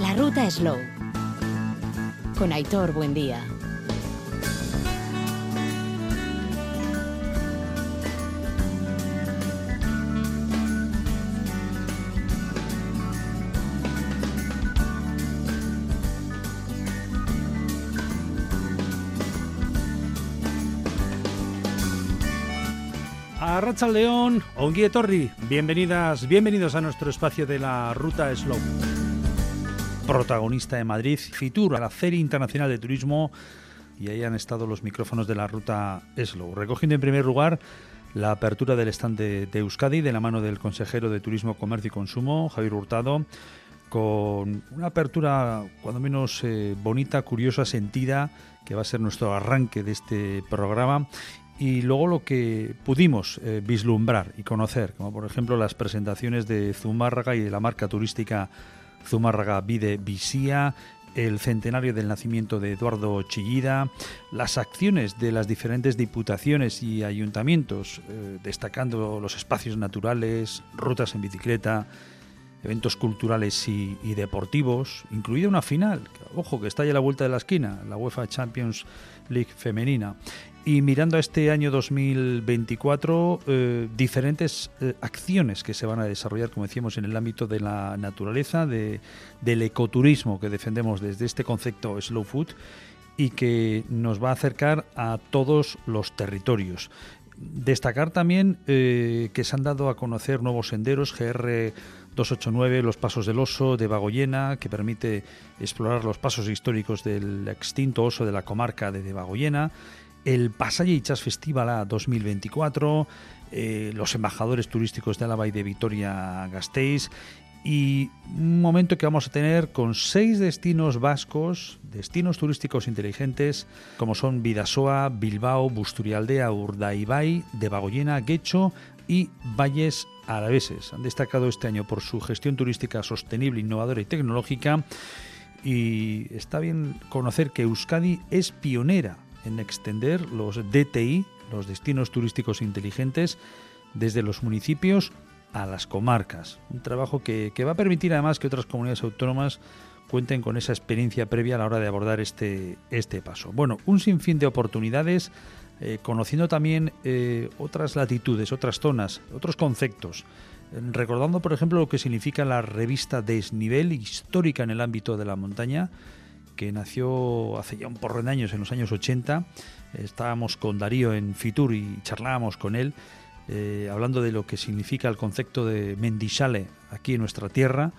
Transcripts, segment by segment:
La ruta Slow. Con Aitor Buendía. A Racha León, Onguie Torri, bienvenidas, bienvenidos a nuestro espacio de la Ruta Slow. Protagonista de Madrid, Fitur, a la Feria Internacional de Turismo, y ahí han estado los micrófonos de la Ruta Slow, recogiendo en primer lugar la apertura del stand de, de Euskadi de la mano del consejero de Turismo, Comercio y Consumo, Javier Hurtado, con una apertura cuando menos eh, bonita, curiosa, sentida, que va a ser nuestro arranque de este programa y luego lo que pudimos eh, vislumbrar y conocer, como por ejemplo las presentaciones de Zumárraga y de la marca turística Zumárraga Vide Visía, el centenario del nacimiento de Eduardo Chillida, las acciones de las diferentes diputaciones y ayuntamientos, eh, destacando los espacios naturales, rutas en bicicleta, eventos culturales y, deportivos, incluida una final, ojo, que está ya a la vuelta de la esquina, la UEFA Champions League femenina. Y mirando a este año 2024, eh, diferentes eh, acciones que se van a desarrollar, como decíamos, en el ámbito de la naturaleza, de, del ecoturismo que defendemos desde este concepto Slow Food y que nos va a acercar a todos los territorios. Destacar también eh, que se han dado a conocer nuevos senderos, GR 289, los Pasos del Oso de Bagoyena, que permite explorar los pasos históricos del extinto oso de la comarca de Bagoyena, el Pasalle Ichas Festival a 2024, eh, los embajadores turísticos de Álava y de Vitoria Gasteiz y un momento que vamos a tener con seis destinos vascos, destinos turísticos inteligentes, como son Vidasoa, Bilbao, Busturialdea, Urdaibai, de Bagoyena, Guecho y Valles Araveses. Han destacado este año por su gestión turística sostenible, innovadora y tecnológica. Y está bien conocer que Euskadi es pionera en extender los DTI, los destinos turísticos inteligentes, desde los municipios a las comarcas. Un trabajo que, va a permitir además que otras comunidades autónomas cuenten con esa experiencia previa a la hora de abordar este, este paso. Bueno, un sinfín de oportunidades, eh, conociendo también eh, otras latitudes, otras zonas, otros conceptos. Recordando, por ejemplo, lo que significa la revista Desnivel histórica en el ámbito de la montaña, que nació hace ya un porro de años, en los años 80. Estábamos con Darío en Fitur y charlábamos con él, eh, hablando de lo que significa el concepto de Mendisale aquí en nuestra tierra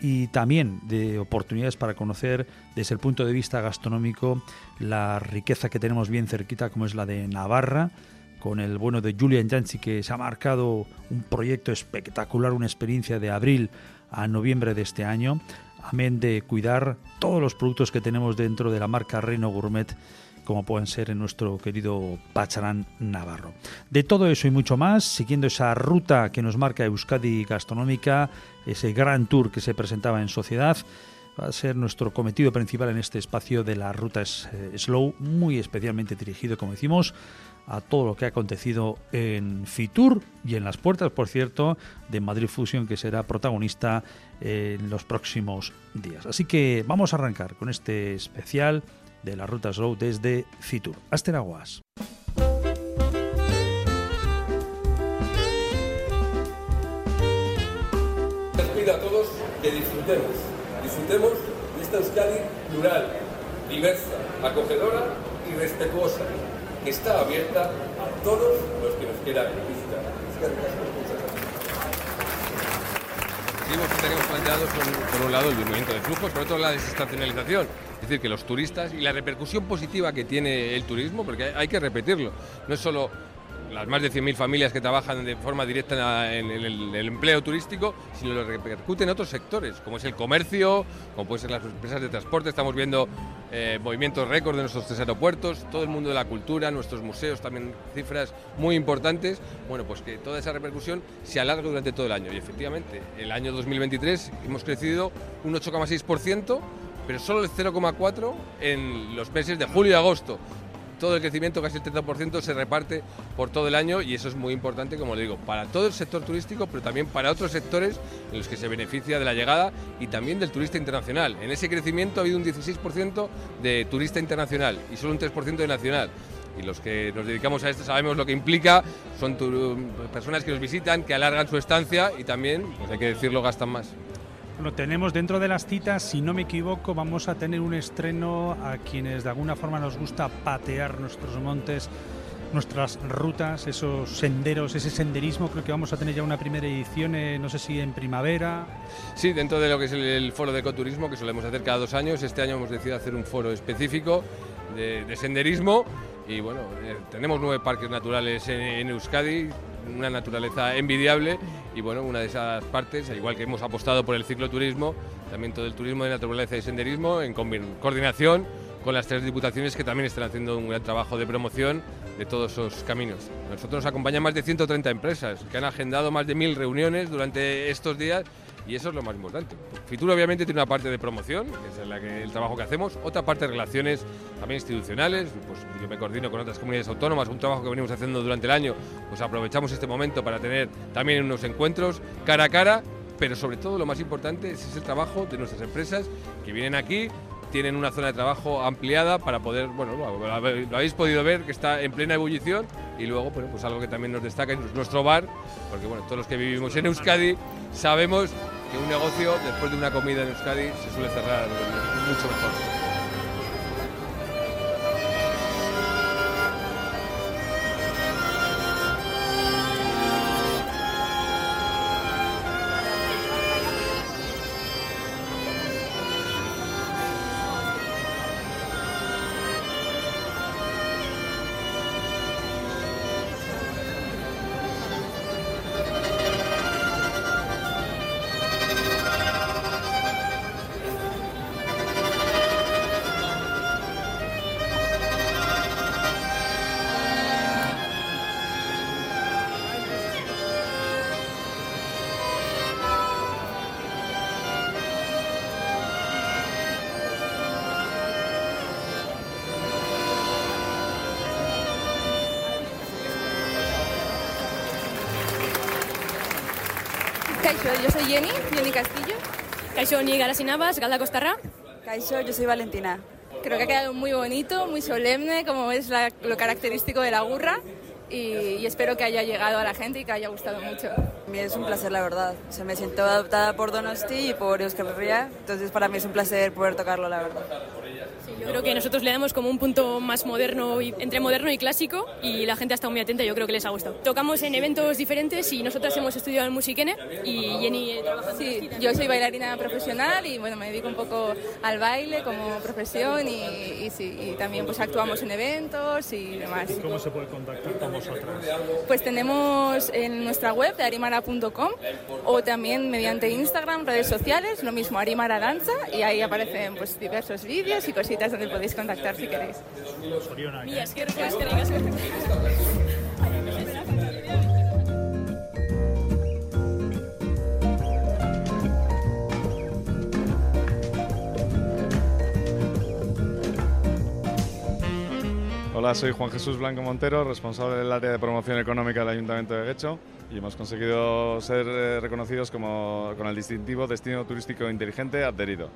y también de oportunidades para conocer desde el punto de vista gastronómico la riqueza que tenemos bien cerquita como es la de Navarra con el bueno de Julian Jansi que se ha marcado un proyecto espectacular, una experiencia de abril a noviembre de este año amén de cuidar todos los productos que tenemos dentro de la marca Reino Gourmet como pueden ser en nuestro querido Pacharán Navarro. De todo eso y mucho más, siguiendo esa ruta que nos marca Euskadi Gastronómica, ese gran tour que se presentaba en Sociedad, va a ser nuestro cometido principal en este espacio de la ruta Slow, muy especialmente dirigido, como decimos, a todo lo que ha acontecido en Fitur y en las puertas, por cierto, de Madrid Fusion, que será protagonista en los próximos días. Así que vamos a arrancar con este especial de la Ruta Slow desde Fitur. Asteraguas. Les pido a todos que disfrutemos, disfrutemos de esta Euskadi plural, diversa, acogedora y respetuosa, que está abierta a todos los que nos quieran visitar. objetivos que tenemos planteados son, por un lado, el movimiento de flujos, por otro, la desestacionalización. Es decir, que los turistas y la repercusión positiva que tiene el turismo, porque hay que repetirlo, no es solo las más de 100.000 familias que trabajan de forma directa en el, empleo turístico, sino lo repercute en otros sectores, como es el comercio, como pueden ser las empresas de transporte. Estamos viendo eh, movimientos récord de nuestros tres aeropuertos, todo el mundo de la cultura, nuestros museos, también cifras muy importantes. Bueno, pues que toda esa repercusión se alargue durante todo el año. Y efectivamente, el año 2023 hemos crecido un 8,6%, pero solo el 0,4% en los meses de julio y agosto todo el crecimiento, casi el 30%, se reparte por todo el año y eso es muy importante, como le digo, para todo el sector turístico, pero también para otros sectores en los que se beneficia de la llegada y también del turista internacional. En ese crecimiento ha habido un 16% de turista internacional y solo un 3% de nacional y los que nos dedicamos a esto sabemos lo que implica, son personas que nos visitan, que alargan su estancia y también, pues hay que decirlo, gastan más. Bueno, tenemos dentro de las citas, si no me equivoco, vamos a tener un estreno a quienes de alguna forma nos gusta patear nuestros montes, nuestras rutas, esos senderos, ese senderismo. Creo que vamos a tener ya una primera edición, eh, no sé si en primavera. Sí, dentro de lo que es el, foro de ecoturismo que solemos hacer cada dos años, este año hemos decidido hacer un foro específico de, de senderismo y bueno, eh, tenemos nueve parques naturales en, Euskadi, una naturaleza envidiable y bueno, una de esas partes, al igual que hemos apostado por el cicloturismo, también todo el turismo de naturaleza y senderismo en coordinación con las tres diputaciones que también están haciendo un gran trabajo de promoción de todos esos caminos. Nosotros nos acompañan más de 130 empresas que han agendado más de mil reuniones durante estos días y eso es lo más importante. Fitur obviamente tiene una parte de promoción, que es la que, el trabajo que hacemos, otra parte de relaciones también institucionales, pues yo me coordino con otras comunidades autónomas, un trabajo que venimos haciendo durante el año, pues aprovechamos este momento para tener también unos encuentros cara a cara, pero sobre todo lo más importante es el trabajo de nuestras empresas que vienen aquí, tienen una zona de trabajo ampliada para poder, bueno, lo, habéis podido ver que está en plena ebullición y luego, bueno, pues algo que también nos destaca es nuestro bar, porque bueno, todos los que vivimos en Euskadi sabemos que un negocio después de una comida en Euskadi se suele cerrar mucho mejor. Yo soy Jenny, Jenny Castillo. Kaixo, ni Galasinabas, Galda Costarra. Kaixo, yo soy Valentina. Creo que ha quedado muy bonito, muy solemne, como es lo característico de la burra. Y, espero que haya llegado a la gente y que haya gustado mucho. Es un placer, la verdad. Se me siento adoptada por Donosti y por Euskal Herria, entonces para mí es un placer poder tocarlo, la verdad. Creo que nosotros le damos como un punto más moderno, y, entre moderno y clásico, y la gente ha estado muy atenta, yo creo que les ha gustado. Tocamos en eventos diferentes y nosotras hemos estudiado en Musiquene y Jenny trabaja Sí, yo soy bailarina profesional y bueno, me dedico un poco al baile como profesión y, sí, también pues actuamos en eventos y demás. ¿Cómo se puede contactar con vosotros? Pues tenemos en nuestra web de arimara.com o también mediante Instagram, redes sociales, lo mismo Arimara Danza y ahí aparecen pues diversos vídeos y cositas donde podéis contactar si queréis. Hola, soy Juan Jesús Blanco Montero, responsable del área de promoción económica del Ayuntamiento de Guecho y hemos conseguido ser eh, reconocidos como, con el distintivo Destino Turístico Inteligente adherido.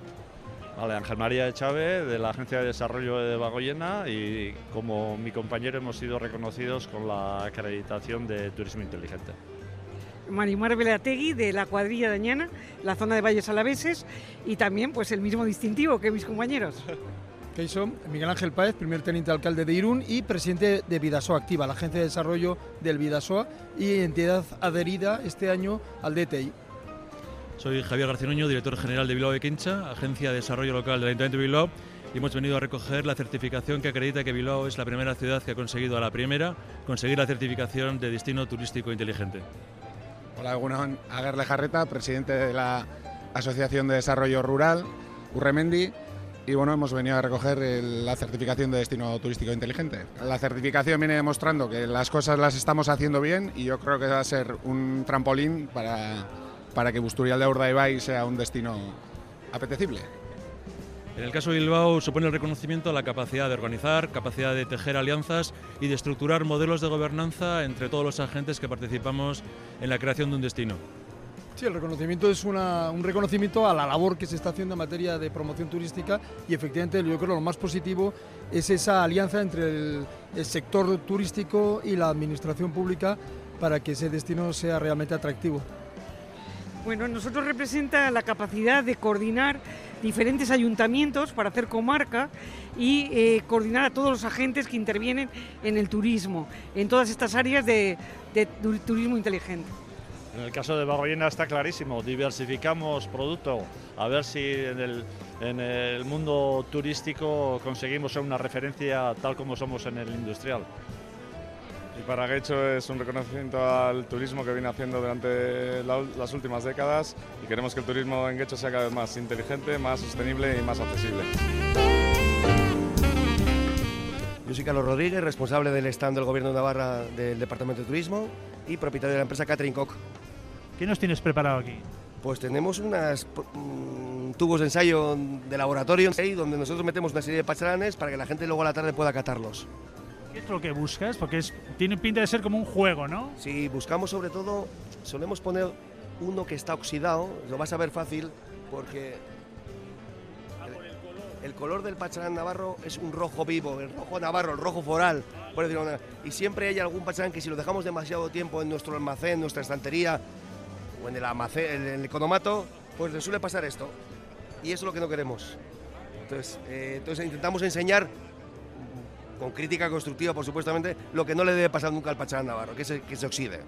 Vale, Ángel María Chávez, de la Agencia de Desarrollo de Bagoyena, y como mi compañero hemos sido reconocidos con la acreditación de Turismo Inteligente. Marimar Belategui, de la cuadrilla de Añana, la zona de Valles Alaveses, y también pues el mismo distintivo que mis compañeros. ¿Qué son? Miguel Ángel Páez, primer teniente alcalde de Irún y presidente de Vidasoa Activa, la agencia de desarrollo del Vidasoa y entidad adherida este año al DTI. Soy Javier Garcinuño, director general de Bilbao de Quincha, agencia de desarrollo local del Ayuntamiento de Bilbao, y hemos venido a recoger la certificación que acredita que Bilbao es la primera ciudad que ha conseguido a la primera conseguir la certificación de destino turístico inteligente. Hola, bueno, Agarle Jarreta, presidente de la Asociación de Desarrollo Rural, Urremendi, y bueno, hemos venido a recoger la certificación de destino turístico inteligente. La certificación viene demostrando que las cosas las estamos haciendo bien y yo creo que va a ser un trampolín para para que Busturial de Urdaibai sea un destino apetecible. En el caso de Bilbao supone el reconocimiento a la capacidad de organizar, capacidad de tejer alianzas y de estructurar modelos de gobernanza entre todos los agentes que participamos en la creación de un destino. Sí, el reconocimiento es un reconocimiento a la labor que se está haciendo en materia de promoción turística y efectivamente yo creo que lo más positivo es esa alianza entre el, el sector turístico y la administración pública para que ese destino sea realmente atractivo. Bueno, nosotros representa la capacidad de coordinar diferentes ayuntamientos para hacer comarca y eh, coordinar a todos los agentes que intervienen en el turismo, en todas estas áreas de, turismo inteligente. En el caso de Bagoyena está clarísimo, diversificamos producto, a ver si en el, en el mundo turístico conseguimos ser una referencia tal como somos en el industrial. Para Guecho es un reconocimiento al turismo que viene haciendo durante las últimas décadas y queremos que el turismo en Guecho sea cada vez más inteligente, más sostenible y más accesible. Yo soy Carlos Rodríguez, responsable del stand del Gobierno de Navarra del Departamento de Turismo y propietario de la empresa Catering Cock. ¿Qué nos tienes preparado aquí? Pues tenemos unos mm, tubos de ensayo de laboratorio donde nosotros metemos una serie de pacharanes para que la gente luego a la tarde pueda catarlos. ¿Qué es lo que buscas? Porque es, tiene pinta de ser como un juego, ¿no? Sí, buscamos sobre todo, solemos poner uno que está oxidado, lo vas a ver fácil porque el, color del pacharán navarro es un rojo vivo, el rojo navarro, el rojo foral, por decirlo de. Y siempre hay algún pacharán que si lo dejamos demasiado tiempo en nuestro almacén, en nuestra estantería o en el, almacén, el economato, pues le suele pasar esto. Y eso es lo que no queremos. Entonces, eh, entonces intentamos enseñar con crítica constructiva, por supuestamente, lo que no le debe pasar nunca al Pacharán Navarro, que es el- que se oxide.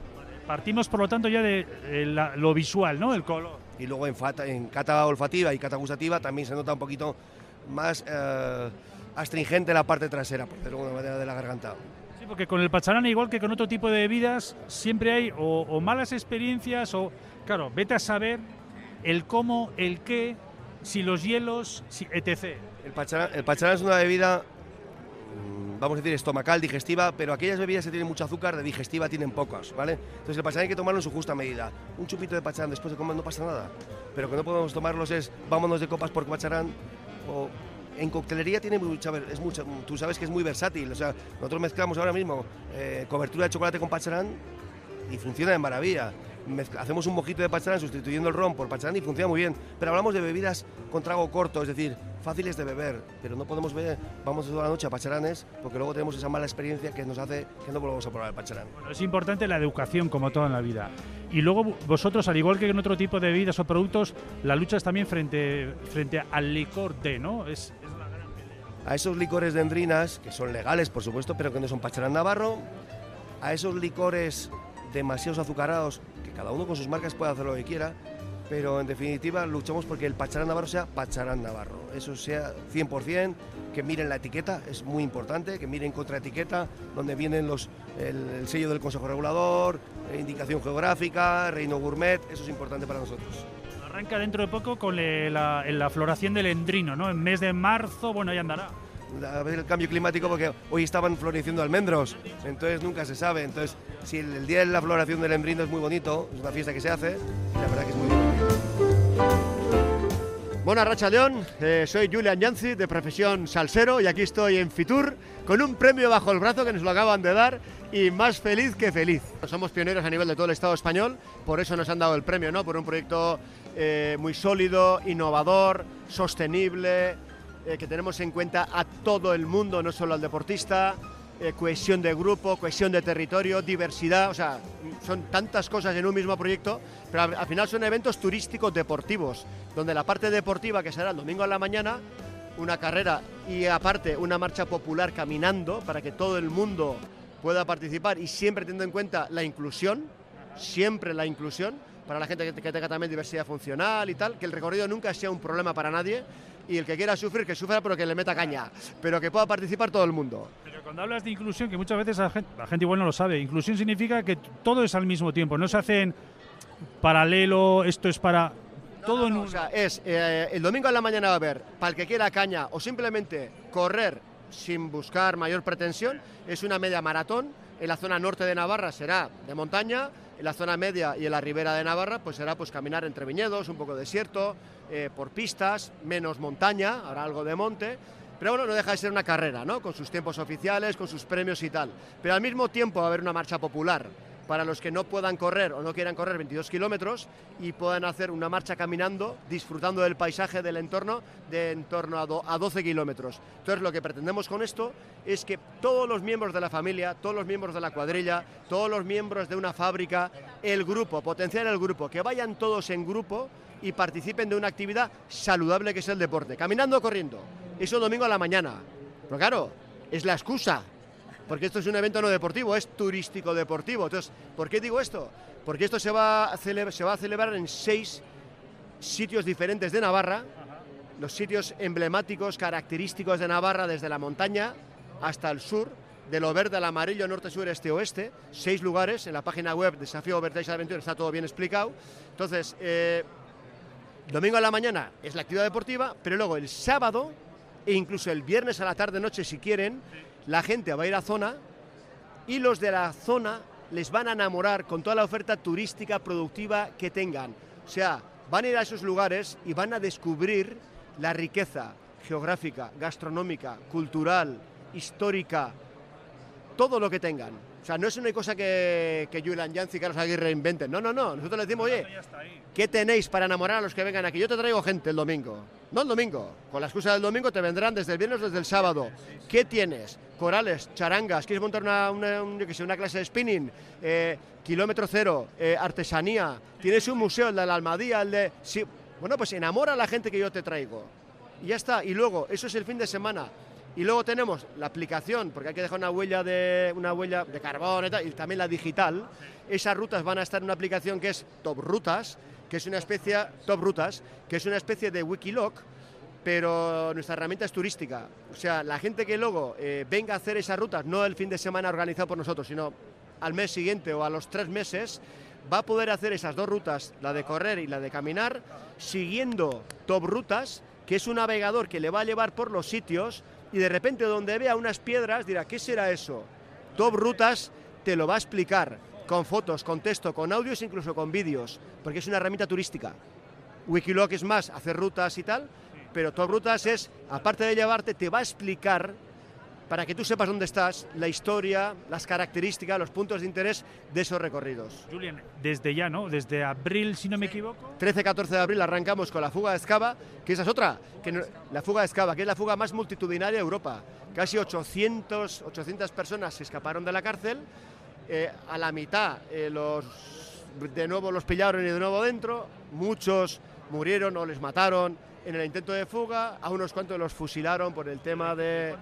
Partimos, por lo tanto, ya de eh, la- lo visual, ¿no? El color. Y luego en, fata- en cata olfativa y cata gustativa también se nota un poquito más eh, astringente la parte trasera, por decirlo de alguna manera, de la garganta. Sí, porque con el pacharán, igual que con otro tipo de bebidas, siempre hay o, o malas experiencias o, claro, vete a saber el cómo, el qué, si los hielos, si, etc. El pacharán, el pacharán es una bebida, vamos a decir, estomacal, digestiva, pero aquellas bebidas que tienen mucho azúcar, de digestiva tienen pocas, ¿vale? Entonces el pacharán hay que tomarlo en su justa medida. Un chupito de pacharán después de comer no pasa nada, pero que no podemos tomarlos es vámonos de copas por pacharán o... En coctelería tiene mucha, es mucha, tú sabes que es muy versátil, o sea, nosotros mezclamos ahora mismo eh, cobertura de chocolate con pacharán y funciona de maravilla. Hacemos un mojito de pacharán sustituyendo el ron por pacharán y funciona muy bien. Pero hablamos de bebidas con trago corto, es decir, fáciles de beber, pero no podemos beber, vamos toda la noche a pacharanes porque luego tenemos esa mala experiencia que nos hace que no volvamos a probar el pacharán. Bueno, es importante la educación, como todo en la vida. Y luego vosotros, al igual que en otro tipo de bebidas o productos, la lucha es también frente, frente al licor de, ¿no? Es, A esos licores de endrinas, que son legales por supuesto, pero que no son pacharán navarro, a esos licores demasiados azucarados, cada uno con sus marcas puede hacer lo que quiera, pero en definitiva luchamos porque el pacharán navarro sea pacharán navarro. Eso sea 100%, que miren la etiqueta, es muy importante, que miren contraetiqueta, donde vienen los, el, el sello del Consejo Regulador, eh, indicación geográfica, reino gourmet, eso es importante para nosotros. Arranca dentro de poco con le- la, floración del endrino, ¿no? En mes de marzo, bueno, ahí andará. A ver el cambio climático porque hoy estaban floreciendo almendros, entonces nunca se sabe. Entonces, si el, día de la floración del embrino es muy bonito, es una fiesta que se hace, la verdad que es muy divertido. Buenas Racha León, eh, soy Julian Yanzi, de profesión salsero, y aquí estoy en Fitur con un premio bajo el brazo que nos lo acaban de dar y más feliz que feliz. Somos pioneros a nivel de todo el Estado español, por eso nos han dado el premio, ¿no? Por un proyecto eh, muy sólido, innovador, sostenible, eh, que tenemos en cuenta a todo el mundo, no solo al deportista, eh, cohesión de grupo, cohesión de territorio, diversidad, o sea, son tantas cosas en un mismo proyecto, pero al, al final son eventos turísticos deportivos, donde la parte deportiva, que será el domingo a la mañana, una carrera y aparte una marcha popular caminando para que todo el mundo pueda participar y siempre teniendo en cuenta la inclusión, siempre la inclusión, para la gente que, que tenga también diversidad funcional y tal, que el recorrido nunca sea un problema para nadie y el que quiera sufrir, que sufra pero que le meta caña, pero que pueda participar todo el mundo. Pero cuando hablas de inclusión, que muchas veces la gente, la gente igual no lo sabe, inclusión significa que todo es al mismo tiempo, no se hacen paralelo, esto es para... todo en o sea, es eh, el domingo en la mañana va a haber, para el que quiera caña o simplemente correr sin buscar mayor pretensión, es una media maratón. En la zona norte de Navarra será de montaña, En la zona media y en la ribera de Navarra, pues será pues caminar entre viñedos, un poco desierto, eh, por pistas, menos montaña, habrá algo de monte. Pero bueno, no deja de ser una carrera, ¿no? Con sus tiempos oficiales, con sus premios y tal. Pero al mismo tiempo va a haber una marcha popular para los que no puedan correr o no quieran correr 22 kilómetros y puedan hacer una marcha caminando, disfrutando del paisaje del entorno de en torno a, a 12 kilómetros. Entonces lo que pretendemos con esto es que todos los miembros de la familia, todos los miembros de la cuadrilla, todos los miembros de una fábrica, el grupo, potenciar el grupo, que vayan todos en grupo y participen de una actividad saludable que es el deporte, caminando o corriendo. Eso domingo a la mañana. Pero claro, es la excusa porque esto es un evento no deportivo, es turístico deportivo. Entonces, ¿por qué digo esto? Porque esto se va a, se va a celebrar en seis sitios diferentes de Navarra, los sitios emblemáticos, característicos de Navarra, desde la montaña hasta el sur, de lo verde al amarillo, norte, sur, este, oeste, seis lugares, en la página web Desafío Vertex Adventure está todo bien explicado. Entonces, eh, domingo a la mañana es la actividad deportiva, pero luego el sábado e incluso el viernes a la tarde noche si quieren, la gente va a ir a zona y los de la zona les van a enamorar con toda la oferta turística productiva que tengan. O sea, van a ir a esos lugares y van a descubrir la riqueza geográfica, gastronómica, cultural, histórica, todo lo que tengan. O sea, no es una cosa que, que Julian Janzi y Carlos Aguirre inventen. No, no, no. Nosotros les decimos, oye, ¿qué tenéis para enamorar a los que vengan aquí? Yo te traigo gente el domingo. No el domingo. Con la excusa del domingo te vendrán desde el viernes, desde el sábado. ¿Qué tienes? Corales, charangas, ¿quieres montar una, una, clase de spinning? Eh, kilómetro cero, eh, artesanía. Tienes un museo, el de la Almadía, el de... Sí. Bueno, pues enamora a la gente que yo te traigo. Y ya está. Y luego, eso es el fin de semana. Y luego tenemos la aplicación, porque hay que dejar una huella de, una huella de carbón y, tal, y también la digital. Esas rutas van a estar en una aplicación que es Top Rutas, que es una especie, Top Rutas, que es una especie de Wikiloc, pero nuestra herramienta es turística. O sea, la gente que luego eh, venga a hacer esas rutas, no el fin de semana organizado por nosotros, sino al mes siguiente o a los tres meses, va a poder hacer esas dos rutas, la de correr y la de caminar, siguiendo Top Rutas, que es un navegador que le va a llevar por los sitios y de repente donde vea unas piedras dirá, ¿qué será eso? Top Rutas te lo va a explicar con fotos, con texto, con audios, incluso con vídeos, porque es una herramienta turística. Wikiloc es más hacer rutas y tal, pero Top Rutas es, aparte de llevarte, te va a explicar para que tú sepas dónde estás, la historia, las características, los puntos de interés de esos recorridos. Julian, desde ya, ¿no? Desde abril, si no me equivoco. 13-14 de abril arrancamos con la fuga de Escava, que esa es otra, que no- la fuga de Escava, que es la fuga más multitudinaria de Europa. Casi 800, 800 personas se escaparon de la cárcel, eh, a la mitad eh, los, de nuevo los pillaron y de nuevo dentro, muchos murieron o les mataron en el intento de fuga, a unos cuantos los fusilaron por el tema de...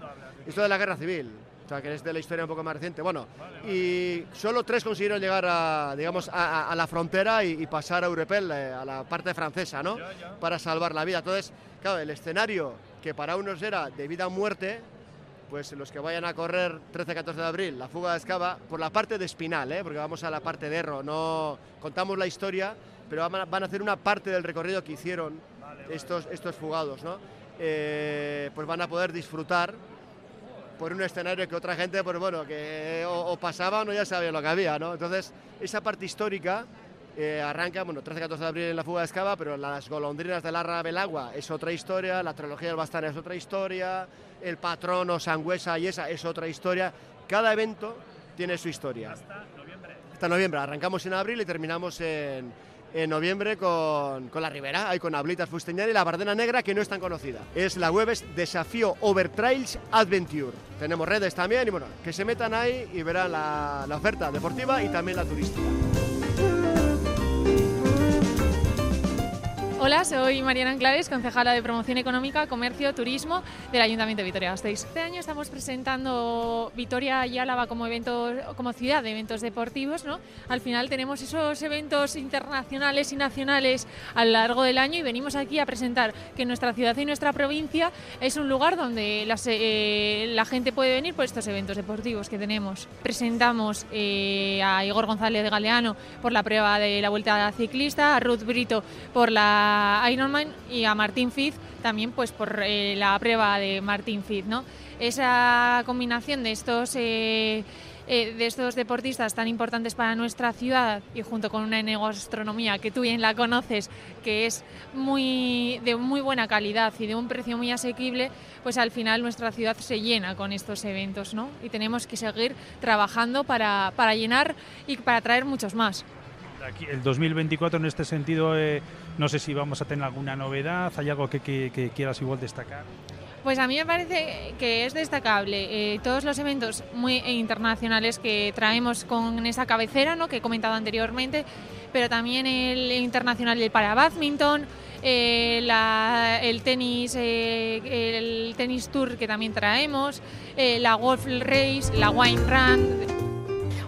Esto de la guerra civil, o sea, que es de la historia un poco más reciente. Bueno, y solo tres consiguieron llegar a, digamos, a, a- a la frontera y, y pasar a Urepel, eh, a la parte francesa, ¿no? Para salvar la vida. Entonces, claro, el escenario que para unos era de vida o muerte, pues los que vayan a correr 13-14 de abril, la fuga de Escava, por la parte de Espinal, ¿eh? porque vamos a la parte de Erro, no contamos la historia, pero van a hacer una parte del recorrido que hicieron estos, estos fugados, ¿no? Eh, pues van a poder disfrutar por un escenario que otra gente, pues bueno, que o, o pasaban o ya sabían lo que había, ¿no? Entonces, esa parte histórica eh, arranca, bueno, 13-14 de abril en la fuga de Escava, pero las golondrinas del Arra Belagua es otra historia, la trilogía del Bastán es otra historia, el patrono Sangüesa y esa es otra historia. Cada evento tiene su historia. Hasta noviembre. Hasta noviembre. Arrancamos en abril y terminamos en, en noviembre con, con la Ribera, ahí con Ablitas Fusteñar y la Bardena Negra, que no es tan conocida. Es la web es Desafío Overtrails Adventure. Tenemos redes también y bueno, que se metan ahí y verán la, la oferta deportiva y también la turística. Hola, soy Mariana Anclares, concejala de Promoción Económica, Comercio, Turismo del Ayuntamiento de Vitoria-Gasteiz. Este año estamos presentando Vitoria y Álava como, evento, como ciudad de eventos deportivos. ¿no? Al final tenemos esos eventos internacionales y nacionales a lo largo del año y venimos aquí a presentar que nuestra ciudad y nuestra provincia es un lugar donde eh, la gente puede venir por estos eventos deportivos que tenemos. Presentamos eh, a Igor González de Galeano por la prueba de la Vuelta Ciclista, a Ruth Brito por la Ironman y a Martín Fiz también pues por eh, la prueba de Martín Fiz, ¿no? Esa combinación de estos eh, eh, de estos deportistas tan importantes para nuestra ciudad y junto con una gastronomía que tú bien la conoces, que es muy, de muy buena calidad y de un precio muy asequible, pues al final nuestra ciudad se llena con estos eventos ¿no? y tenemos que seguir trabajando para, para llenar y para traer muchos más. El 2024 en este sentido, eh, no sé si vamos a tener alguna novedad, ¿hay algo que, quieras igual destacar? Pues a mí me parece que es destacable eh, todos los eventos muy internacionales que traemos con esa cabecera ¿no? que he comentado anteriormente, pero también el internacional del para badminton, eh, el tenis el tenis tour que también traemos, la golf race, la wine run.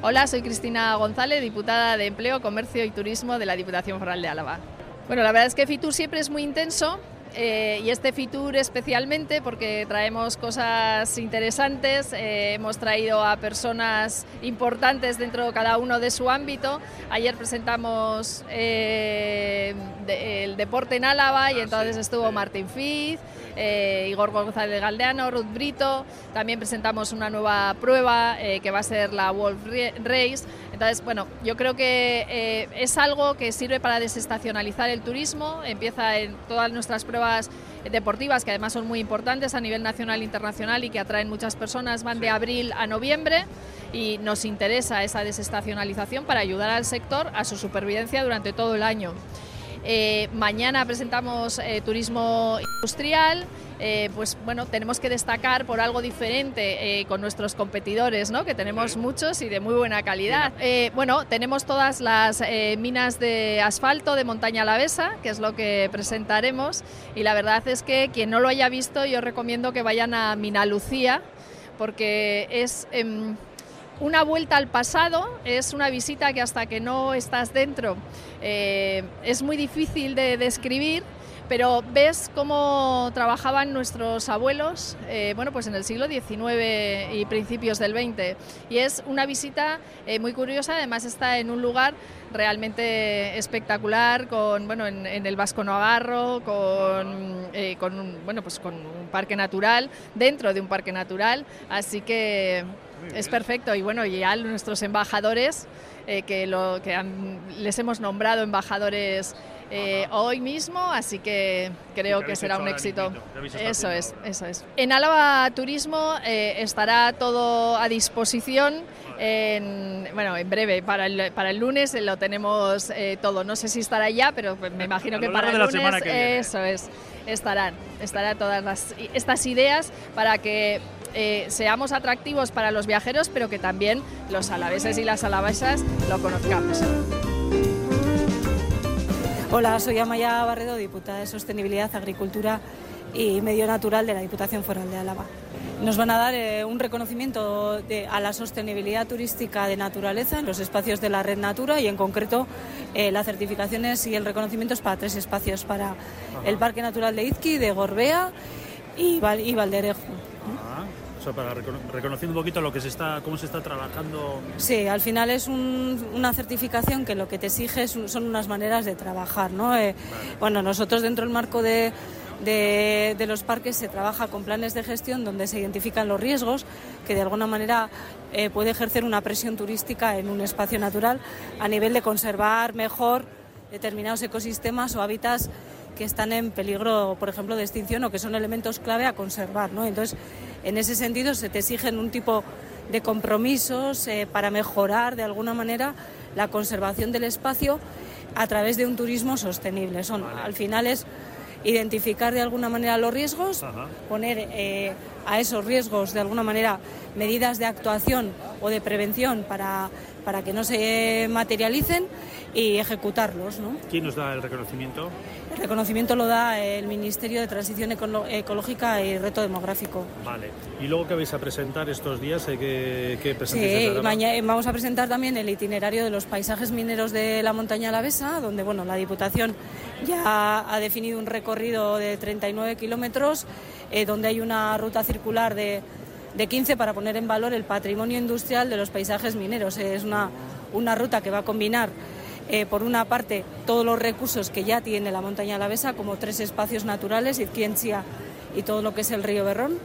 Hola, soy Cristina González, diputada de Empleo, Comercio y Turismo de la Diputación Foral de Álava. Bueno, la verdad es que Fitur siempre es muy intenso, eh, y este Fitur especialmente porque traemos cosas interesantes, eh, hemos traído a personas importantes dentro de cada uno de su ámbito. Ayer presentamos eh, de, el deporte en Álava y entonces estuvo Martín Fiz, eh, Igor González Galdeano, Ruth Brito, también presentamos una nueva prueba eh, que va a ser la Wolf Race. Entonces, bueno, yo creo que eh, es algo que sirve para desestacionalizar el turismo, empieza en todas nuestras pruebas deportivas, que además son muy importantes a nivel nacional e internacional y que atraen muchas personas, van de abril a noviembre y nos interesa esa desestacionalización para ayudar al sector a su supervivencia durante todo el año. Eh, mañana presentamos eh, turismo industrial. Eh, pues bueno, tenemos que destacar por algo diferente con nuestros competidores, ¿no? que tenemos muchos y de muy buena calidad. Bueno, tenemos todas las minas de asfalto de Montaña Alavesa, que es lo que presentaremos, y la verdad es que quien no lo haya visto, yo recomiendo que vayan a Mina Lucía, porque es... una vuelta al pasado es una visita que hasta que no estás dentro eh, es muy difícil de describir, pero ves cómo trabajaban nuestros abuelos eh, bueno, pues en el siglo XIX y principios del XX. Y es una visita eh, muy curiosa, además está en un lugar realmente espectacular, con, bueno, en, el Vasco Navarro, con, bueno, pues con un parque natural, dentro de un parque natural, así que es perfecto. Y bueno, y ya nuestros embajadores, eh, que, lo, que han- les hemos nombrado embajadores eh, hoy mismo, así que creo que será un éxito. Eso es, eso es. En Álava Turismo eh, estará todo a disposición. En, bueno, en breve, para el, para el lunes lo tenemos eh, todo. No sé si estará ya, pero pues, me imagino que para el lunes eso es, estarán, estarán todas las, estas ideas para que eh, seamos atractivos para los viajeros, pero que también los alaveses y las alavesas lo conozcamos. Hola, soy Amaya Barredo, diputada de Sostenibilidad, Agricultura y Medio Natural de la Diputación Foral de Álava. Nos van a dar eh, un reconocimiento de- a la sostenibilidad turística de naturaleza en los espacios de la red Natura y en concreto eh, las certificaciones y el reconocimiento es para tres espacios, para el Parque Natural de Izqui, de Gorbea y, Val- y Valderejo. Sea, para recono- reconociendo un poquito lo que se está, cómo se está trabajando. Sí, al final es un- una certificación que lo que te exige es son unas maneras de trabajar. ¿no? Eh, Bueno, nosotros dentro del marco de, de- de los parques se trabaja con planes de gestión donde se identifican los riesgos que de alguna manera eh, puede ejercer una presión turística en un espacio natural a nivel de conservar mejor determinados ecosistemas o hábitats que están en peligro, por ejemplo, de extinción o que son elementos clave a conservar. ¿no? Entonces, en ese sentido, se te exigen un tipo de compromisos eh, para mejorar de alguna manera la conservación del espacio a través de un turismo sostenible. Son, Al final es identificar de alguna manera los riesgos, poner eh, a esos riesgos de alguna manera medidas de actuación o de prevención para, para que no se materialicen y ejecutarlos. ¿no? ¿Quién nos da el reconocimiento? Reconocimiento lo da el Ministerio de Transición Ecolo- Ecológica y Reto Demográfico. Vale. ¿Y luego qué vais a presentar estos días? Eh, ¿Qué, qué Sí, desde Álava? maña- vamos a presentar también el itinerario de los paisajes mineros de la montaña alavesa, donde bueno, la Diputación ya ha definido un recorrido de 39 kilómetros, eh, donde hay una ruta circular de, de 15 para poner en valor el patrimonio industrial de los paisajes mineros. Es una, una ruta que va a combinar, eh, por una parte, todos los recursos que ya tiene la montaña alavesa, como tres espacios naturales, Izquientzia y todo lo que es el río Berrón.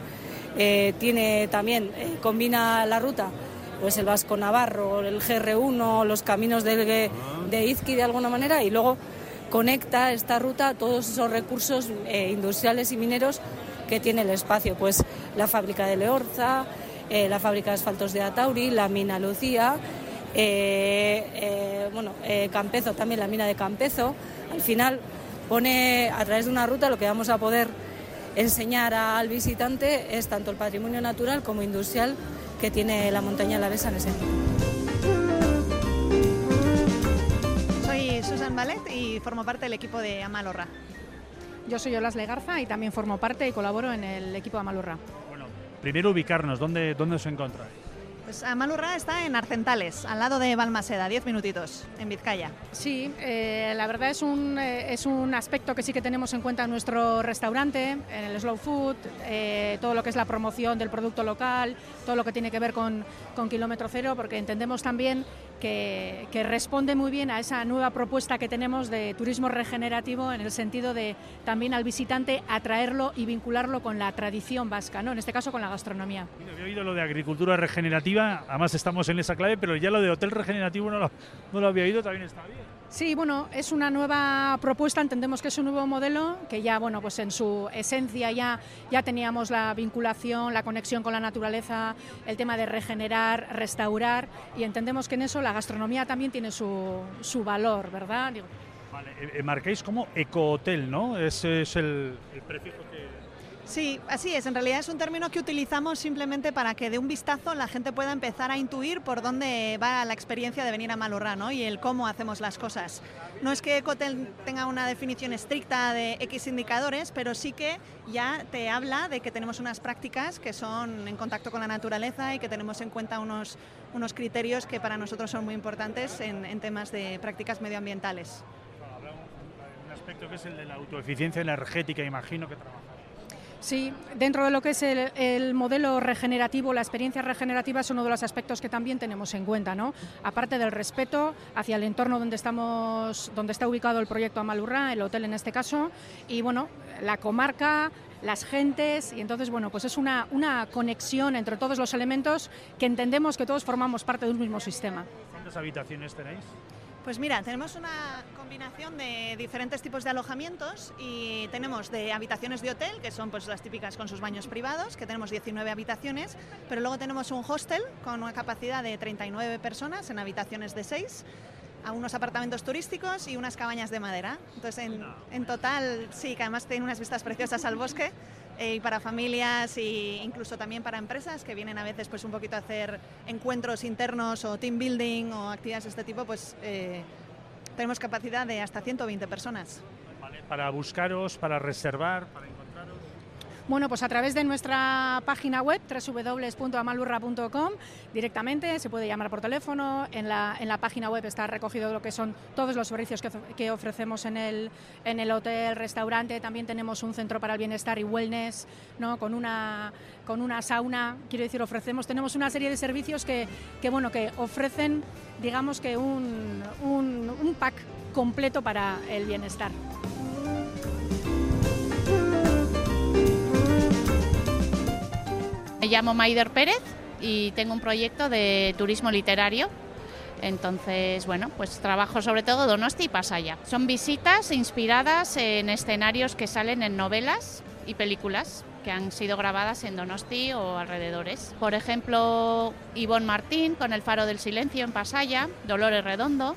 Eh, tiene también, eh, combina la ruta pues el Vasco Navarro, el GR1, los caminos de, de Izqui de alguna manera y luego conecta esta ruta a todos esos recursos industriales y mineros que tiene el espacio, pues la fábrica de Leorza, la fábrica de asfaltos de Atauri, la mina Lucía, bueno, Campezo también, la mina de Campezo. Al final pone a través de una ruta lo que vamos a poder enseñar al visitante es tanto el patrimonio natural como industrial que tiene la montaña alavesa en ese Soy Susan Ballet y formo parte del equipo de Amalorra. Yo soy Olasle Garza y también formo parte y colaboro en el equipo de Amalurra. Bueno, primero ubicarnos, ¿dónde, dónde os encontráis? Pues Amalurra está en Arcentales, al lado de Balmaseda, 10 minutitos, en Vizcaya. Sí, eh, la verdad es un, eh, es un aspecto que sí que tenemos en cuenta en nuestro restaurante, en el Slow Food, eh, todo lo que es la promoción del producto local, todo lo que tiene que ver con, con kilómetro cero, porque entendemos también que, que, responde muy bien a esa nueva propuesta que tenemos de turismo regenerativo en el sentido de también al visitante atraerlo y vincularlo con la tradición vasca, ¿no? en este caso con la gastronomía. he oído lo de agricultura regenerativa, además estamos en esa clave, pero ya lo de hotel regenerativo no lo, no lo había oído, también está bien. Sí, bueno, es una nueva propuesta, entendemos que es un nuevo modelo, que ya, bueno, pues en su esencia ya, ya teníamos la vinculación, la conexión con la naturaleza, el tema de regenerar, restaurar, y entendemos que en eso la gastronomía también tiene su, su valor, ¿verdad? Vale, eh, eh, marquéis como ecohotel, ¿no? Ese es el, el prefijo que... Sí, así es. En realidad es un término que utilizamos simplemente para que de un vistazo la gente pueda empezar a intuir por dónde va la experiencia de venir a Malurra ¿no? y el cómo hacemos las cosas. No es que Ecotel tenga una definición estricta de X indicadores, pero sí que ya te habla de que tenemos unas prácticas que son en contacto con la naturaleza y que tenemos en cuenta unos, unos criterios que para nosotros son muy importantes en, temas de prácticas medioambientales. Un aspecto que es el de la autoeficiencia energética, imagino que trabaja. Sí, dentro de lo que es el, modelo regenerativo, la experiencia regenerativa es uno de los aspectos que también tenemos en cuenta, ¿no? Aparte del respeto hacia el entorno donde estamos, donde está ubicado el proyecto Amalurra, el hotel en este caso, y bueno, la comarca, las gentes, y entonces bueno, pues es una, una conexión entre todos los elementos que entendemos que todos formamos parte de un mismo sistema. ¿Cuántas habitaciones tenéis? Pues mira, tenemos una combinación de diferentes tipos de alojamientos y tenemos de habitaciones de hotel, que son pues las típicas con sus baños privados, que tenemos 19 habitaciones, pero luego tenemos un hostel con una capacidad de 39 personas en habitaciones de 6 a unos apartamentos turísticos y unas cabañas de madera. Entonces, en, en total, sí, que además tiene unas vistas preciosas al bosque eh, y para familias e incluso también para empresas que vienen a veces pues un poquito a hacer encuentros internos o team building o actividades de este tipo, pues eh, tenemos capacidad de hasta 120 personas. Para buscaros, para reservar, para bueno, pues a través de nuestra página web www.amalurra.com directamente se puede llamar por teléfono. En la, en la página web está recogido lo que son todos los servicios que, que ofrecemos en el, en el hotel, restaurante. También tenemos un centro para el bienestar y wellness, ¿no? con, una, con una sauna. Quiero decir, ofrecemos, tenemos una serie de servicios que, que bueno, que ofrecen, digamos que un, un, un pack completo para el bienestar. Llamo Maider Pérez y tengo un proyecto de turismo literario. Entonces, bueno, pues trabajo sobre todo Donosti y Pasaya. Son visitas inspiradas en escenarios que salen en novelas y películas que han sido grabadas en Donosti o alrededores. Por ejemplo, Ivonne Martín con El Faro del Silencio en Pasaya, Dolores Redondo,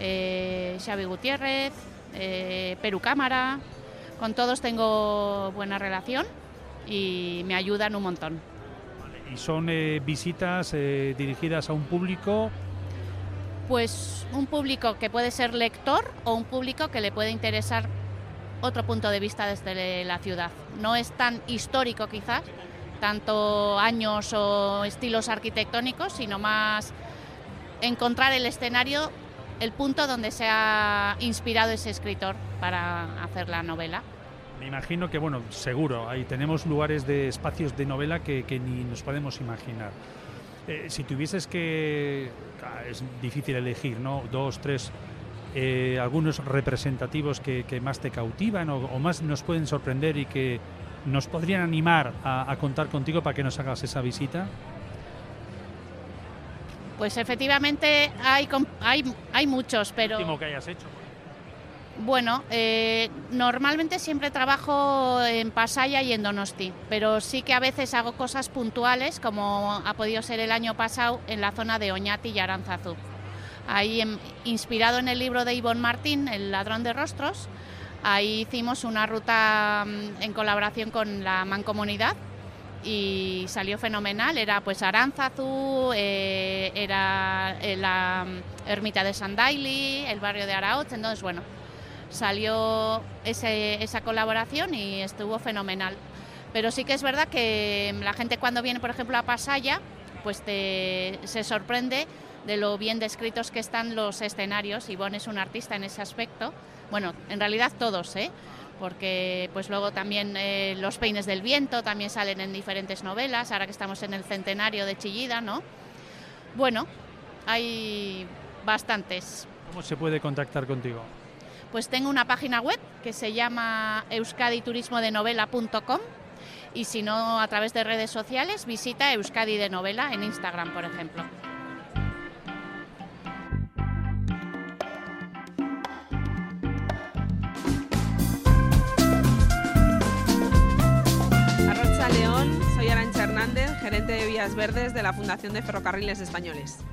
eh, Xavi Gutiérrez, eh, Perú Cámara. Con todos tengo buena relación y me ayudan un montón. ¿Y son eh, visitas eh, dirigidas a un público? Pues un público que puede ser lector o un público que le puede interesar otro punto de vista desde la ciudad. No es tan histórico quizás, tanto años o estilos arquitectónicos, sino más encontrar el escenario, el punto donde se ha inspirado ese escritor para hacer la novela. Me imagino que, bueno, seguro, ahí tenemos lugares de espacios de novela que, ni nos podemos imaginar. Eh, si tuvieses que, es difícil elegir, ¿no? Dos, tres, eh, algunos representativos que, más te cautivan o, más nos pueden sorprender y que nos podrían animar a, contar contigo para que nos hagas esa visita. Pues efectivamente hay, hay, hay muchos, pero... último que hayas hecho. Bueno, eh, normalmente siempre trabajo en Pasaya y en Donosti, pero sí que a veces hago cosas puntuales, como ha podido ser el año pasado en la zona de Oñati y Aranzazú. Ahí, em, inspirado en el libro de Ivonne Martín, El ladrón de rostros, ahí hicimos una ruta mm, en colaboración con la Mancomunidad y salió fenomenal. Era pues Aránzazu, eh, era eh, la mm, ermita de Sandaili, el barrio de Araoz, entonces bueno, salió ese- esa colaboración y estuvo fenomenal. Pero sí que es verdad que la gente cuando viene, por ejemplo, a Pasaya, pues te- se sorprende de lo bien descritos que están los escenarios. Ivonne es un artista en ese aspecto. Bueno, en realidad todos, ¿eh? porque pues luego también eh, Los peines del viento también salen en diferentes novelas, ahora que estamos en el centenario de Chillida, ¿no? Bueno, hay bastantes. ¿Cómo se puede contactar contigo? Pues tengo una página web que se llama euskaditurismodenovela.com y si no a través de redes sociales visita Euskadi de Novela en Instagram, por ejemplo. Arrocha León, soy Arancha Hernández, gerente de Vías Verdes de la Fundación de Ferrocarriles Españoles.